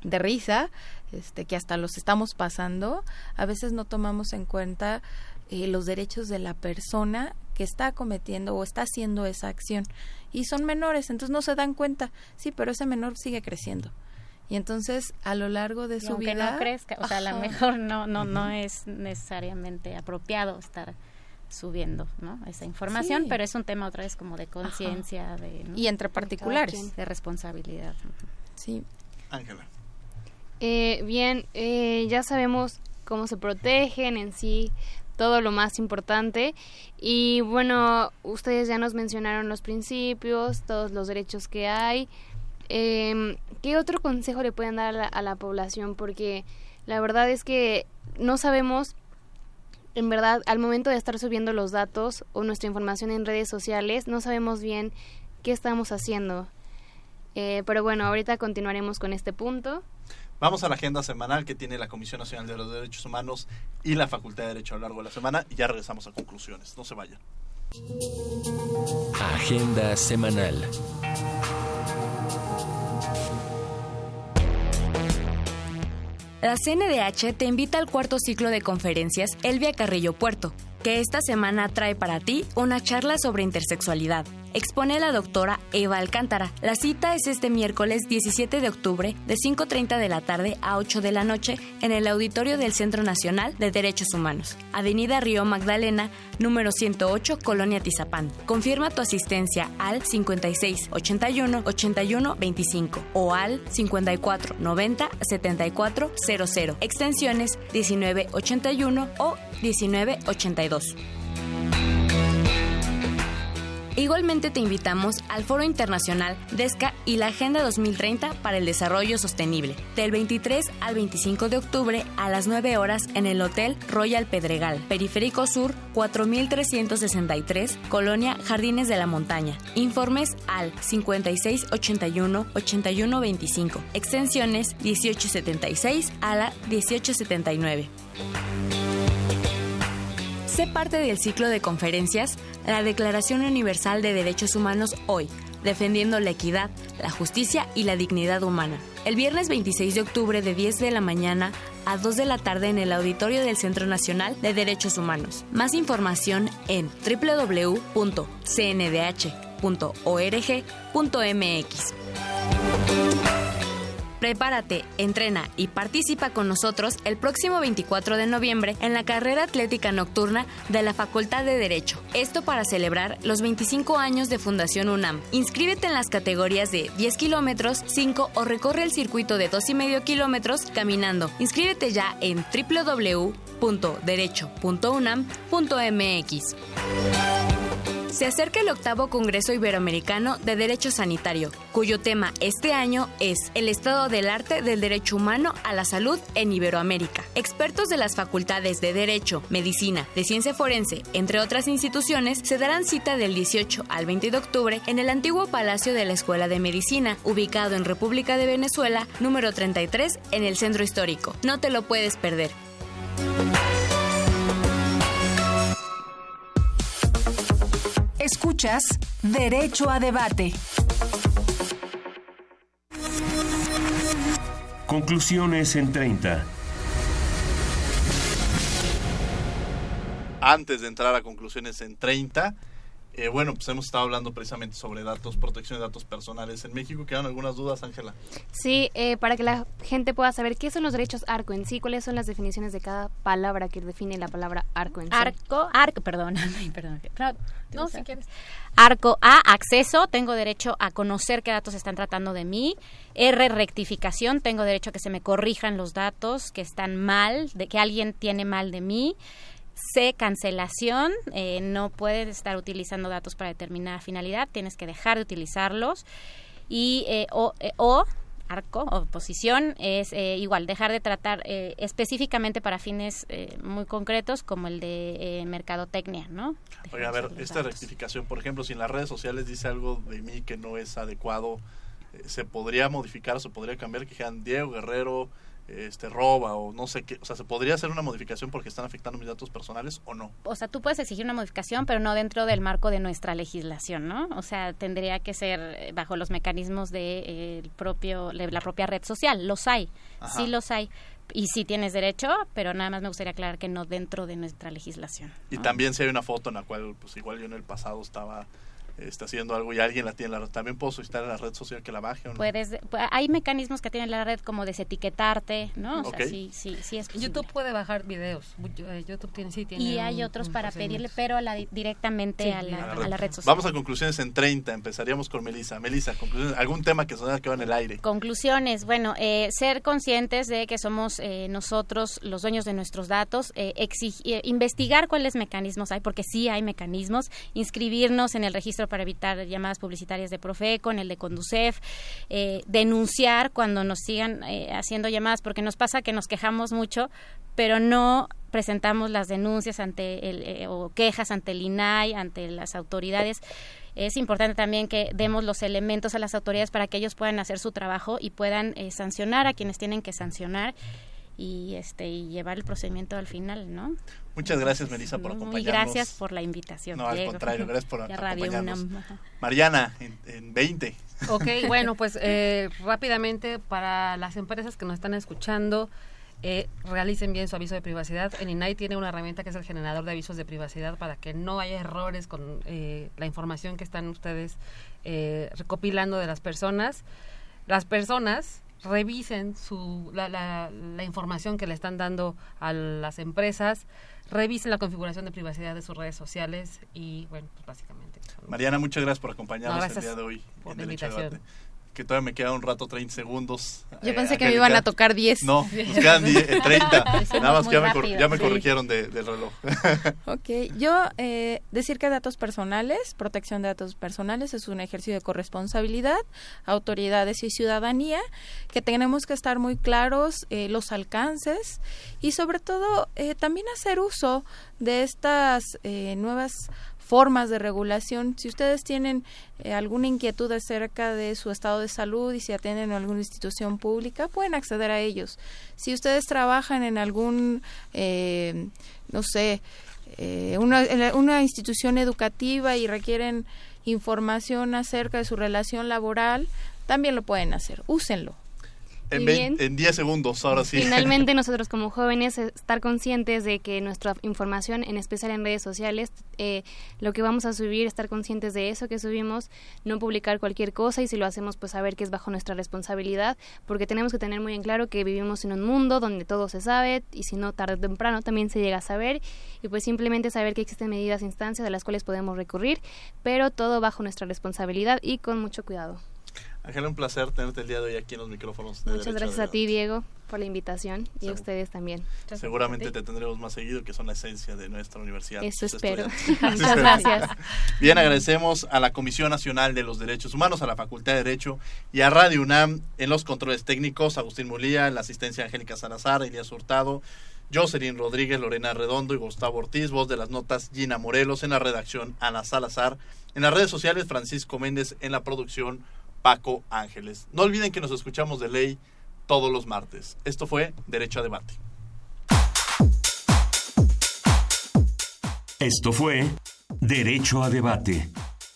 de risa, este, que hasta los estamos pasando, a veces no tomamos en cuenta eh, los derechos de la persona que está cometiendo o está haciendo esa acción. Y son menores, entonces no se dan cuenta. Sí, pero ese menor sigue creciendo. Y entonces, a lo largo de Y su aunque vida... no crezca, o sea, a lo mejor no, no, no es necesariamente apropiado estar subiendo, ¿no? Esa información, Sí. pero es un tema otra vez como de conciencia, de ¿no? Y entre particulares. de responsabilidad. Sí. Ángela. Eh, bien, eh, ya sabemos cómo se protegen en sí, todo lo más importante. Y bueno, ustedes ya nos mencionaron los principios, todos los derechos que hay. Eh, ¿Qué otro consejo le pueden dar a la, a la población? Porque la verdad es que no sabemos, en verdad, al momento de estar subiendo los datos o nuestra información en redes sociales, no sabemos bien qué estamos haciendo. Eh, pero bueno, ahorita continuaremos con este punto. Vamos a la agenda semanal que tiene la Comisión Nacional de los Derechos Humanos y la Facultad de Derecho a lo largo de la semana y ya regresamos a conclusiones. No se vayan. Agenda semanal. La CNDH te invita al cuarto ciclo de conferencias Elvia Carrillo Puerto. que esta semana trae para ti una charla sobre intersexualidad. Expone la doctora Eva Alcántara. La cita es este miércoles 17 de octubre de 5.30 de la tarde a 8 de la noche en el auditorio del Centro Nacional de Derechos Humanos, Avenida Río Magdalena, número 108, Colonia Tizapán. Confirma tu asistencia al 56 81 81 25 o al 54 90 74 00, extensiones 19 81 o 19 82. Igualmente te invitamos al Foro Internacional DESCA y la Agenda 2030 para el Desarrollo Sostenible, del 23 al 25 de octubre a las 9 horas en el Hotel Royal Pedregal, Periférico Sur 4363, Colonia Jardines de la Montaña. Informes al 5681 8125, extensiones 1876 a la 1879. Sé parte del ciclo de conferencias La Declaración Universal de Derechos Humanos hoy, defendiendo la equidad, la justicia y la dignidad humana. El viernes 26 de octubre de 10 de la mañana a 2 de la tarde en el auditorio del Centro Nacional de Derechos Humanos. Más información en www.cndh.org.mx. Prepárate, entrena y participa con nosotros el próximo 24 de noviembre en la carrera atlética nocturna de la Facultad de Derecho. Esto para celebrar los 25 años de Fundación UNAM. Inscríbete en las categorías de 10 kilómetros, 5 o recorre el circuito de 2,5 kilómetros caminando. Inscríbete ya en www.derecho.unam.mx. Se acerca el octavo Congreso Iberoamericano de Derecho Sanitario, cuyo tema este año es El estado del arte del derecho humano a la salud en Iberoamérica. Expertos de las facultades de Derecho, Medicina, de Ciencia Forense, entre otras instituciones, se darán cita del 18 al 20 de octubre en el antiguo Palacio de la Escuela de Medicina, ubicado en República de Venezuela, número 33, en el Centro Histórico. No te lo puedes perder. Escuchas Derecho a Debate. Conclusiones en 30. Antes de entrar a conclusiones en 30, eh, bueno, pues hemos estado hablando precisamente sobre datos, protección de datos personales en México. ¿Quedan algunas dudas, Ángela? Sí, eh, para que la gente pueda saber qué son los derechos ARCO en sí, cuáles son las definiciones de cada palabra que define la palabra ARCO en sí. Arco, arco, perdón, perdón. No, si quieres. Arco A, acceso, tengo derecho a conocer qué datos están tratando de mí. R, rectificación, tengo derecho a que se me corrijan los datos que están mal, de que alguien tiene mal de mí. C, cancelación, eh, no puedes estar utilizando datos para determinada finalidad, tienes que dejar de utilizarlos. Y eh, o, eh, o, arco o posición es eh, igual, dejar de tratar eh, específicamente para fines eh, muy concretos como el de eh, mercadotecnia, ¿no? Oiga, a ver, esta rectificación, por ejemplo, si en las redes sociales dice algo de mí que no es adecuado, ¿se podría modificar o se podría cambiar que dijeran Diego Guerrero este roba o no sé qué? O sea, ¿se podría hacer una modificación porque están afectando mis datos personales o no? O sea, tú puedes exigir una modificación, pero no dentro del marco de nuestra legislación, ¿no? O sea, tendría que ser eh, bajo los mecanismos de eh, el propio de la propia red social. Los hay, Ajá. sí los hay. Y sí tienes derecho, pero nada más me gustaría aclarar que no dentro de nuestra legislación. Y también si hay una foto en la cual, pues igual yo en el pasado estaba está haciendo algo y alguien la tiene en la red, también puedo solicitar en la red social que la baje o no. Puedes, pu- hay mecanismos que tiene la red como desetiquetarte, ¿no? O Ok. sea, sí, sí, sí es posible. YouTube puede bajar videos. Eh, YouTube tiene, sí tiene Y hay un- otros un para pedirle, pero a la, directamente Sí, a, la, A la a la red social. Vamos a conclusiones en 30, empezaríamos con Melissa. Melissa, conclusiones, algún tema que se quedado en el aire. Conclusiones, bueno, eh, ser conscientes de que somos eh, nosotros los dueños de nuestros datos, eh, exig- eh, investigar cuáles mecanismos hay, porque sí hay mecanismos, inscribirnos en el registro para evitar llamadas publicitarias de Profeco, en el de Conducef, eh, denunciar cuando nos sigan eh, haciendo llamadas, porque nos pasa que nos quejamos mucho, pero no presentamos las denuncias ante el, eh, o quejas ante el INAI, ante las autoridades. Es importante también que demos los elementos a las autoridades para que ellos puedan hacer su trabajo y puedan eh, sancionar a quienes tienen que sancionar y este y llevar el procedimiento al final, ¿no? Muchas gracias, Melissa, por Muy acompañarnos. gracias por la invitación. No, al Diego. contrario, gracias por Ya Radio acompañarnos. Mariana, en, en 20. Ok, bueno, pues eh, rápidamente para las empresas que nos están escuchando, eh, realicen bien su aviso de privacidad. El INAI tiene una herramienta que es el generador de avisos de privacidad para que no haya errores con eh, la información que están ustedes eh, recopilando de las personas. Las personas revisen su, la, la, la información que le están dando a las empresas, revisen la configuración de privacidad de sus redes sociales y, bueno, pues básicamente. Mariana, muchas gracias por acompañarnos No, el gracias día de hoy por en la invitación. Debate. Que todavía me queda un rato, 30 segundos. Yo Eh, pensé que me iban a tocar 10. No, nos quedan 10, eh, 30. Hicimos Nada más que ya me, cor- rápido. ya me Sí. corrigieron de- del reloj. Ok, yo eh, decir que datos personales, protección de datos personales es un ejercicio de corresponsabilidad, autoridades y ciudadanía, que tenemos que estar muy claros eh, los alcances y sobre todo eh, también hacer uso de estas eh, nuevas formas de regulación. Si ustedes tienen eh, alguna inquietud acerca de su estado de salud y si atienden a alguna institución pública, pueden acceder a ellos. Si ustedes trabajan en algún, eh, no sé, eh, una, institución educativa y requieren información acerca de su relación laboral, también lo pueden hacer. Úsenlo. En, bien. en 10 segundos, ahora sí. Finalmente nosotros como jóvenes estar conscientes de que nuestra información, en especial en redes sociales, eh, lo que vamos a subir, estar conscientes de eso que subimos, no publicar cualquier cosa y si lo hacemos pues saber que es bajo nuestra responsabilidad, porque tenemos que tener muy en claro que vivimos en un mundo donde todo se sabe y si no tarde o temprano también se llega a saber y pues simplemente saber que existen medidas e instancias de las cuales podemos recurrir, pero todo bajo nuestra responsabilidad y con mucho cuidado. Ángela, un placer tenerte el día de hoy aquí en los micrófonos. de Muchas gracias a a ti, Diego, por la invitación y a ustedes también. Seguramente te tendremos más seguido, que son la esencia de nuestra universidad. Eso espero. Muchas gracias. Bien, agradecemos a la Comisión Nacional de los Derechos Humanos, a la Facultad de Derecho y a Radio UNAM en los controles técnicos, Agustín Mulía, en la asistencia Angélica Salazar, Elías Hurtado, Jocelyn Rodríguez, Lorena Redondo y Gustavo Ortiz, voz de las notas Gina Morelos, en la redacción Ana Salazar, en las redes sociales Francisco Méndez, en la producción Paco Ángeles. No olviden que nos escuchamos de ley todos los martes. Esto fue Derecho a Debate. Esto fue Derecho a Debate.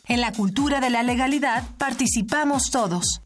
En la cultura de la legalidad participamos todos.